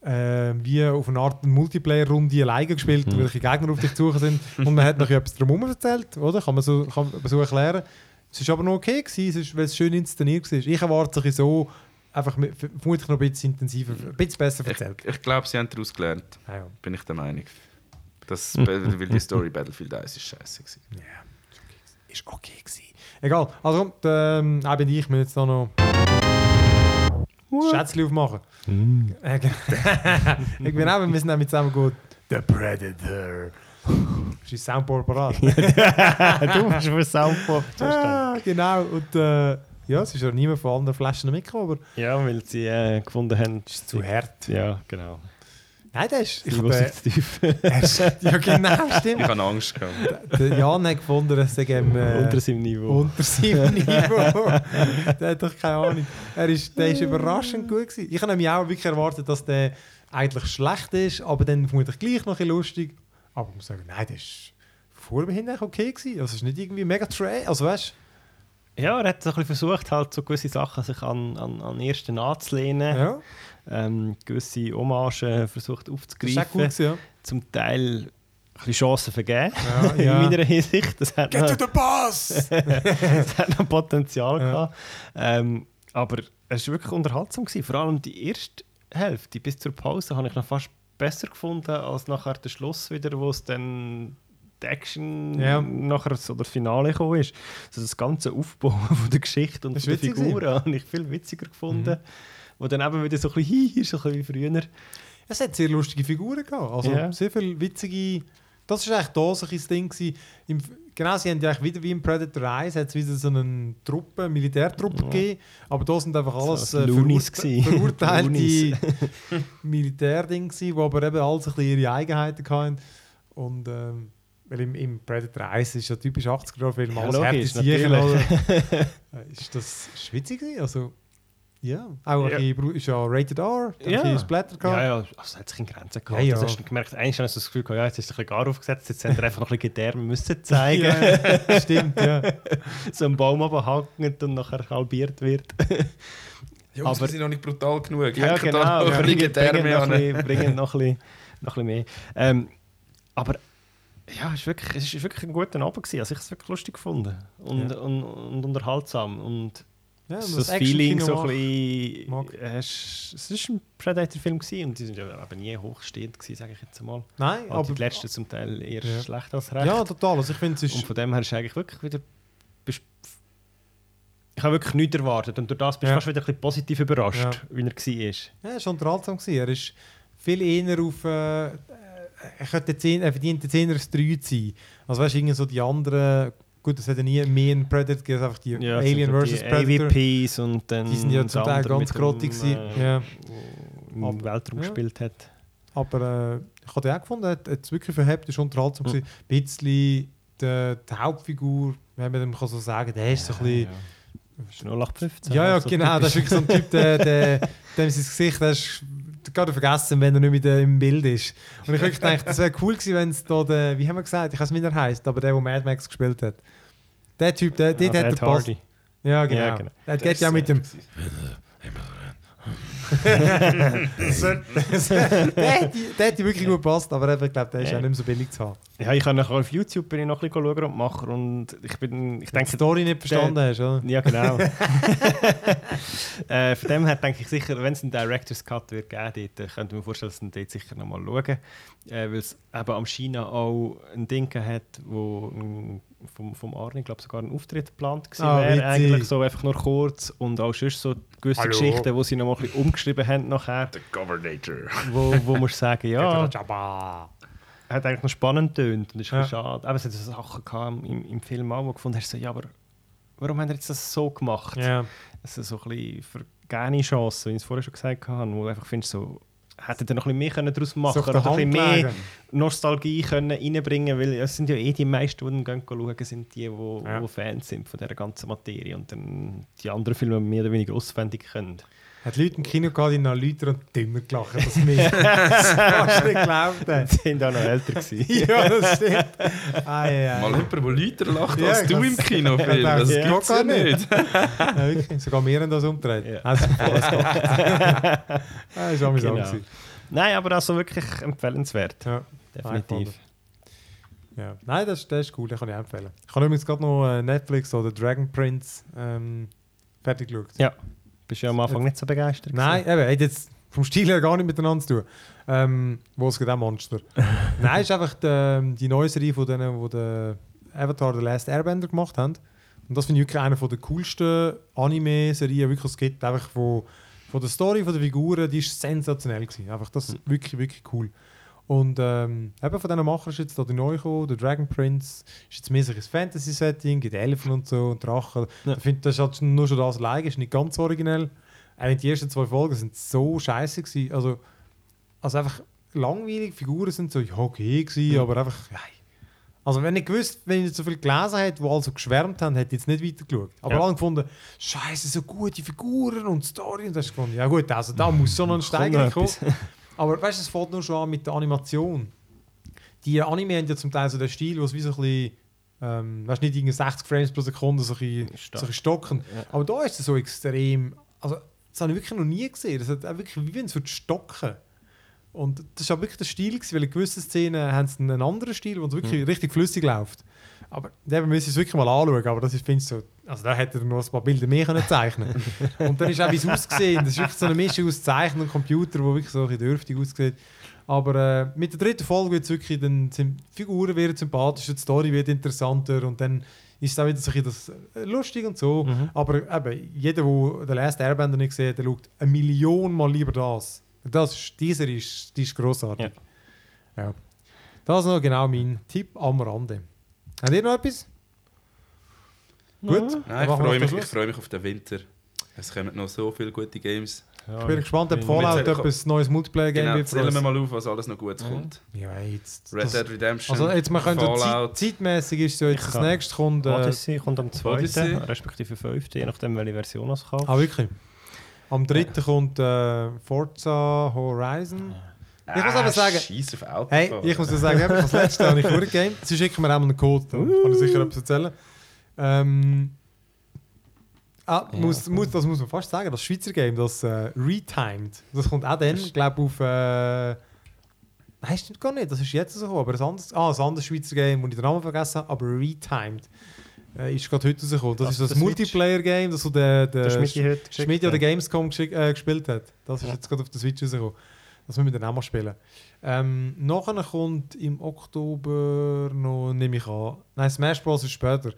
äh, wie auf eine Art Multiplayer-Runde alleine gespielt, Mhm. welche Gegner auf dich zu suchen sind und man hat noch etwas drumherum erzählt, oder? Kann man so, kann man so erklären. Es war aber noch okay, gewesen, weil es schön inszeniert war. Ich erwarte es so einfach mit, vermutlich noch ein bisschen intensiver, ein bisschen besser Ich, erzählt. ich glaube, sie haben daraus gelernt. Ah, ja. Bin ich der Meinung. Das, weil die Story Battlefield 1 ist scheiße. gewesen. Ja, ist okay gewesen. Egal, also ähm, auch bin ich mir jetzt da noch Schätzchen aufmachen. Ge- ich bin auch, wir sind auch mit zusammen gut. The Predator. Ist dein Soundboard parat? du bist für Soundpop ah, genau. Und äh, ja, es ist ja niemand von anderen Flaschen mitgekommen, aber Ja, weil sie äh, gefunden haben. es ist zu hart. Ja, genau. Nein, das ist... Ich Ich muss äh, er ist- ja, genau, Ich stimmt. habe Angst gehabt. Der Jan hat gefunden, dass er ähm, äh, Unter seinem Niveau. Unter seinem Niveau. der hat doch keine Ahnung. Er ist, der ist überraschend gut gewesen. Ich habe nämlich auch wirklich erwartet, dass der eigentlich schlecht ist, aber dann vermutlich gleich noch ein bisschen lustig. Aber ich muss sagen, nein, der ist vor mir hin eigentlich okay gewesen. Also es ist nicht irgendwie mega trash. Also weißt Ja, er hat so ein bisschen versucht, halt so gewisse Sachen sich an, an, an den ersten anzulehnen. ja, Ähm, gewisse Hommagen versucht das ist aufzugreifen. gut ja. Zum Teil ein Chancen vergeben. Ja, in ja. meiner Hinsicht. Das hat, Get noch, to the boss! das hat noch Potenzial Ja. gehabt. Ähm, aber es war wirklich unterhaltsam. Gewesen. Vor allem die erste Hälfte bis zur Pause habe ich noch fast besser gefunden als nachher der Schluss wieder, wo es dann die Action Ja. nachher so das Finale gekommen ist. Also das ganze Aufbauen von der Geschichte und Das der Figuren habe ich viel witziger gefunden. Wo dann eben wieder so ein bisschen hi so ein bisschen wie früher. Es hat sehr lustige Figuren gehabt. Also Ja. sehr viele witzige. Das war eigentlich da so ein bisschen das Ding. gewesen. Im, genau, sie haben ja eigentlich wieder wie im Predator 1 hat es wieder so eine Truppe, Militärtruppe Ja. gegeben. Aber da sind einfach alles So äh, verurte verurteilte. Militärdinge, die aber eben alles ein bisschen ihre Eigenheiten hatten. Und ähm, weil im, im Predator 1 ist ja typisch 80er-Jahre-Film, Ja, alles oder? Äh, ist das schwitzig gewesen? Also, ja. Auch ein Ja. bisschen, ist ja Rated R, ein Ja. bisschen Splatter gehabt. Ja, ja, also es hat sich in Grenzen gehabt. Ja, ja. Das hast du gemerkt, eigentlich hast du das Gefühl gehabt, ja, jetzt ist es ein bisschen gar aufgesetzt, jetzt haben wir einfach noch ein bisschen Gedärme müssen zeigen, Ja, stimmt, ja. so ein Baum abhängt und nachher halbiert wird. Jungs, Aber- wir sind noch nicht brutal genug. ja, Hängt genau, ja, bringen, bringen, Gedärme noch ein bisschen, bringen noch ein bisschen, noch ein bisschen mehr. Ähm, aber ja, es war wirklich, es ist wirklich ein guter Abend. Gewesen. Also ich habe es wirklich lustig gefunden und, Ja. und, und unterhaltsam. Und Ja, das, das Feeling so ein mag. bisschen. äh, Es es ist ein Predator-Film und die sind ja eben nie hochstehend sage ich jetzt mal. Nein, Aber aber... die letzten zum Teil eher Ja. schlecht als recht. Ja, total. Also ich finde, es und ist... von dem her ist eigentlich wirklich wieder. Ich habe wirklich nichts erwartet und durch das bist du fast wieder ein bisschen positiv überrascht, Ja. wie er war. Ja, er war unterhaltsam. Er ist viel eher auf... Äh, er, könnte jetzt er verdient jetzt eher ein 3 zu sein. Also weißt du, so die anderen... Gut, es hat ja nie mehr einen Predator gegeben, einfach die Ja, Alien vs. Predator. AVPs und dann. Die sind ja zum Teil ganz grottig gewesen. äh, Ja. Im Weltraum Ja. gespielt hat. Aber äh, ich habe auch gefunden, er hat es wirklich verhebt, ist unterhaltsam Mhm. gewesen. Ein bisschen die, die Hauptfigur, wenn man dem kann so sagen, der ist so ein bisschen... Ist 0815. Ja, ja, also genau. Das ist wirklich so ein Typ, der, der, dem sein Gesicht das ist gerade vergessen, wenn er nicht mehr im Bild ist. Und ich wirklich gedacht, das wäre cool gewesen, wenn es da der, wie haben wir gesagt, ich weiß nicht, wie er heißt, aber der, der Mad Max gespielt hat. Der Typ, der, der, Ah, der hat Ed den Pass. Hardy. Ja, genau. Ja, genau. Der geht ja mit dem. Der, hätte, der wirklich gut gepasst, aber eben, ich glaube, der ist Ja. auch nicht mehr so billig zu haben. Ja, ich habe nachher auf YouTube bin ich noch ein bisschen schauen und machen und ich bin, ich du die denke, Story nicht verstanden hast, oder? ja genau. äh, von dem her denke ich sicher, wenn es einen Director's Cut wird geben, dort, dann könnte man mir vorstellen, dass man dort sicher noch mal schauen, äh, weil es eben am China auch ein Ding hat, wo ein, vom, vom Arne, glaube sogar ein Auftritt geplant gewesen Ah, wäre, eigentlich so einfach nur kurz und auch sonst so gewisse Hallo. Geschichten, die sie noch mal ein bisschen umgeschrieben haben nachher, The Governator. wo, wo man sagen, ja, hat eigentlich noch spannend tönt und ist Ja. ein bisschen schade. Aber es hat so Sachen gehabt im, im Film auch, wo du gefunden hast, so, ja, aber warum haben wir jetzt das so gemacht? Ja. Es sind so ein bisschen vergehene Chancen, wie ich es vorher schon gesagt habe, wo du einfach findest, so, hätten ihr noch ein bisschen mehr können daraus machen können, der oder ein bisschen mehr. Nostalgie können reinbringen weil es sind ja eh die meisten, die dann schauen, sind die, die, Ja. Fans sind von dieser ganzen Materie und dann die anderen Filme mehr oder weniger auswendig können. Hat Leute im Kino gehabt, die noch lauter und dümmer gelacht als mir. das fast nicht geglaubt haben. Die sind auch noch älter gewesen. ja, das stimmt. Ah, ja, ja. Mal jemand, der lauter lacht Ja, als du im Kinofilm. Ja, Das ja. gibt's ja Gar nicht. nicht. ja wirklich. Sogar wir haben das umgedreht. Ja. Also, das ist amüsant. Genau. Nein, aber also wirklich empfehlenswert. Ja. Definitiv. Ja. Nein, das, das ist cool, den kann ich empfehlen. Ich habe übrigens gerade noch äh, Netflix oder Dragon Prince ähm, fertig geschaut. Ja. Bist du ja am Anfang nicht so begeistert? Nein, eben, hat jetzt vom Stil her gar nicht miteinander zu tun. Ähm, wo es geht auch Monster. Nein, ist einfach die, die neue Serie von denen, die den Avatar The Last Airbender gemacht haben. Und das finde ich wirklich einer der coolsten Anime-Serien, wirklich es gibt. Einfach von, von der Story, von den Figuren, die ist sensationell gewesen. Einfach das ist wirklich, wirklich cool. Und ähm, eben von diesen Machern ist jetzt da die neu gekommen, der Dragon Prince, ist jetzt mehr so ein Fantasy-Setting, gibt Elfen und so und Drachen. Ja. Ich finde, das ist halt nur schon das allein, ist nicht ganz originell. Auch die ersten zwei Folgen sind so scheiße gewesen. Also, also einfach langweilig, Figuren sind so ja, okay gewesen, Mhm. aber einfach, nein. Also wenn ich gewusst, wenn ich nicht so viel gelesen hätte, die also geschwärmt haben, hätte ich jetzt nicht weitergeschaut. Aber Ja. alle gefunden, scheiße, so gute Figuren und Story und das ist gefunden, ja gut, also da muss so noch ein Steigerung kommen. Aber weißt du, es fängt nur schon an mit der Animation. Die Anime haben ja zum Teil so den Stil, wo es wie so ein bisschen, ähm, weißt nicht irgendwie 60 Frames pro Sekunde so ein bisschen, so ein Stark. bisschen stocken. Ja. Aber da ist es so extrem, also das habe ich wirklich noch nie gesehen. Das hat auch wirklich, wie wenn es stocken. Und das war auch wirklich der Stil, gewesen, weil in gewissen Szenen haben sie einen anderen Stil, wo es wirklich richtig flüssig läuft. Aber da müssen es wirklich mal anschauen. Aber das ist, finde so, also da hätte er noch ein paar Bilder mehr können zeichnen Und dann ist auch, wie es ausgesehen Das ist wirklich so eine Mischung aus Zeichnen und Computer, die wirklich so ein bisschen dürftig aussieht. Aber äh, mit der dritten Folge wird es wirklich, dann sind die Figuren werden sympathischer, die Story wird interessanter und dann ist es auch wieder so ein bisschen das, äh, lustig und so. Mhm. Aber eben, jeder, der den Last Airbender nicht gesehen hat, der schaut eine Million Mal lieber das. Das ist, dieser ist, die ist grossartig. Ja. Das ist noch genau mein Tipp am Rande. Habt ihr noch etwas? Gut. Nein, ich freue mich, ich freue mich auf den Winter. Es kommen noch so viele gute Games. Ich bin gespannt, ob Fallout etwas neues Multiplayer-Game Genau, wird. zählen wir mal auf, was alles noch gut kommt. Ja, jetzt. Red das- Dead Redemption, Also jetzt, man könnte Fallout. Zeit, zeitmäßig ist so jetzt das nächste kommt. Äh, Odyssey kommt am 2. Odyssey. respektive 5. Je nachdem, welche Version es kauft. ah, wirklich? Am dritten kommt äh, Forza Horizon. Ich muss aber sagen- Scheiß auf Auto. Hey, ich muss dir sagen, eben, das letzte habe ich durchgegeben. Sie schicken mir einmal einen Code, dann kann ich sicher etwas erzählen. Ähm, ah, Ja, muss, cool. muss, das muss man fast sagen, das Schweizer Game, das äh, Retimed, das kommt auch dann, ich glaube auf... Äh, Nein, stimmt gar nicht, das ist jetzt so gekommen, aber ein anderes, ah, ein anderes Schweizer Game, wo ich den Namen vergessen habe, aber Retimed. Äh, ist gerade heute rausgekommen. Das Auf ist das Switch. Multiplayer-Game, das so der, der, Der Schmidt ja der ja. Gamescom äh, gespielt hat. Das ist Ja. jetzt gerade auf der Switch rausgekommen. Das müssen wir dann auch mal spielen. Ähm, nachher kommt im Oktober noch, nehme ich an, nein, Smash Bros. ist später.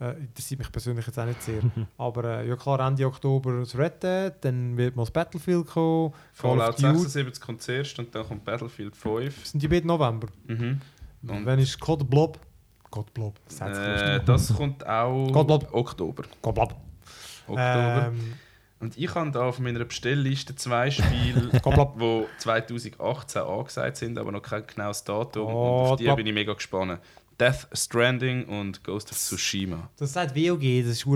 Äh, interessiert mich persönlich jetzt auch nicht sehr. Aber äh, ja klar, Ende Oktober das Red Dead, dann wird mal das Battlefield kommen. Fallout Duty. 76 kommt zuerst und dann kommt Battlefield 5. Sind die beiden November? Mhm. Und Wenn ist Code Blob? Code Blob. Das äh, das kommt auch. Oktober. Code Blob. Oktober. Ähm, Und ich habe da auf meiner Bestellliste zwei Spiele, die 2018 angesagt sind, aber noch kein genaues Datum. und Oh, auf die bin ich mega gespannt. Death Stranding und Ghost of Tsushima. Das sagt WOG, das ist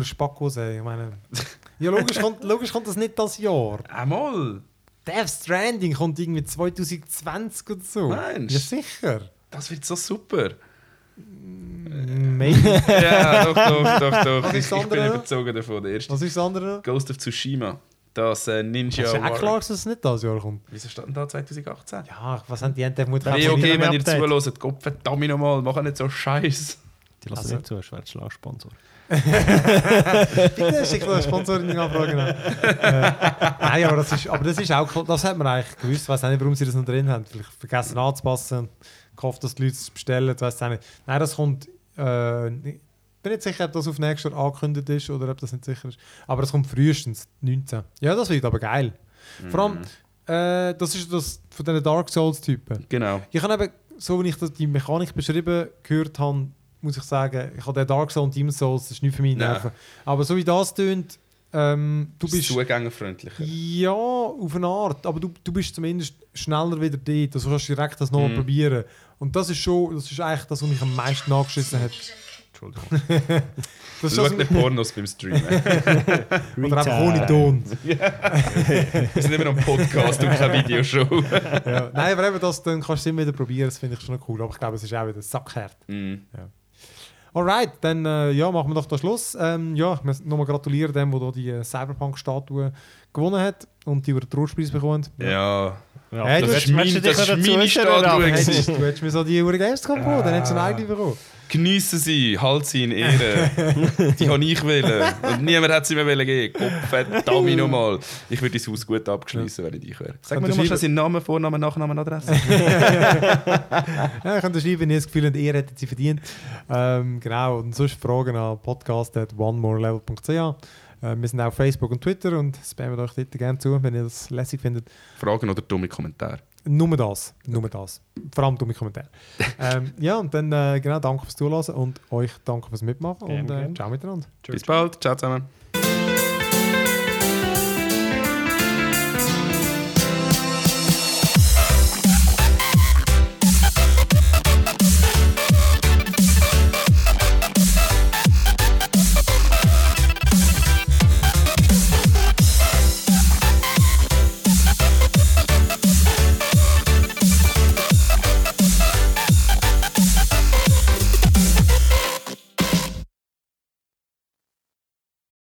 ey. Ich meine, ja, logisch kommt, logisch kommt das nicht das Jahr. Einmal! Death Stranding kommt irgendwie 2020 oder so. Meinst Ja, sicher. Das wird so super. Maybe. Ja, doch, doch, doch, doch. Ich, ich bin überzogen davon. Der erste Was ist das andere? Ghost of Tsushima. Das äh, Ninja Ist ja auch War- klar, dass es nicht das Jahr kommt. Wieso steht denn da 2018? Ja, was haben die Enten Hey, auch okay, nicht- wenn ihr zuhört, Gott verdammt nochmal, mach nicht so Scheiß. Die lassen Also- nicht zu, wäre ein Schlagsponsor. Bitte schick eine Sponsoring-Anfrage an. äh, Nein, aber das, ist, aber das ist auch das hat man eigentlich gewusst. Ich weiß auch nicht, warum sie das noch drin haben. Vielleicht vergessen anzupassen, gehofft, dass die Leute es bestellen. Das weiss ich auch nicht. Nein, das kommt. Äh, ich bin nicht sicher, ob das auf nächstes Jahr angekündigt ist oder ob das nicht sicher ist. Aber es kommt frühestens 19. Ja, das wird aber geil. Vor allem, äh, das ist das von diesen Dark Souls-Typen. Genau. Ich habe eben, so wie ich das, die Mechanik beschrieben gehört habe, muss ich sagen, ich habe den Dark Souls und Demon Souls, das ist nicht für Nein. Nerven. Aber so wie das tönt, ähm, du bist... zugängerfreundlicher. Ja, auf eine Art, aber du, du bist zumindest schneller wieder dort, also kannst du direkt das nochmal Mhm. probieren. Und das ist schon, das ist eigentlich das, was mich am meisten angeschissen hat. Entschuldigung. Das ist Schau nicht Pornos beim Streamen. oder einfach ohne Ton. Wir sind immer noch ein Podcast und keine Videoshow. ja. Nein, aber eben das, dann kannst du es immer wieder probieren, das finde ich schon cool. Aber ich glaube, es ist auch wieder sackhart. Mhm. Alright, dann äh, ja, machen wir doch da Schluss. Ähm, ja, ich muss nochmal gratulieren dem, der da die äh, Cyberpunk-Statue gewonnen hat und die über den Trostpreis bekommt. Ja. Ja, Hey, du das ist du dich das ist meine Statue? Hey, du hättest mir so die Uhr Gamescom bekommen, dann hättest du eine eigene bekommen. Geniessen Sie, halt sie in Ehre. Die habe ich wählen. Und niemand hat sie mir wollen geben. Gott verdammt nochmal. Ich würde das Haus gut abschließen, wenn ich dich wäre. Sag mir du mal seinen Namen, Vornamen, Nachnamen, Adresse. Ja, könnt ihr schreiben, wenn ihr das Gefühl habt, ihr hättet sie verdient. Ähm, genau, und sonst Fragen an podcast.onemorelevel.ch. Äh, wir sind auch auf Facebook und Twitter und spammen euch dort gerne zu, wenn ihr das lässig findet. Fragen oder dumme Kommentare. Nur das, nur das. Vor allem dumme Kommentare. ähm, ja, und dann äh, genau, danke fürs Zuhören und euch danke fürs Mitmachen und Gerne, äh, gerne. ciao miteinander. Bis bald. Ciao zusammen.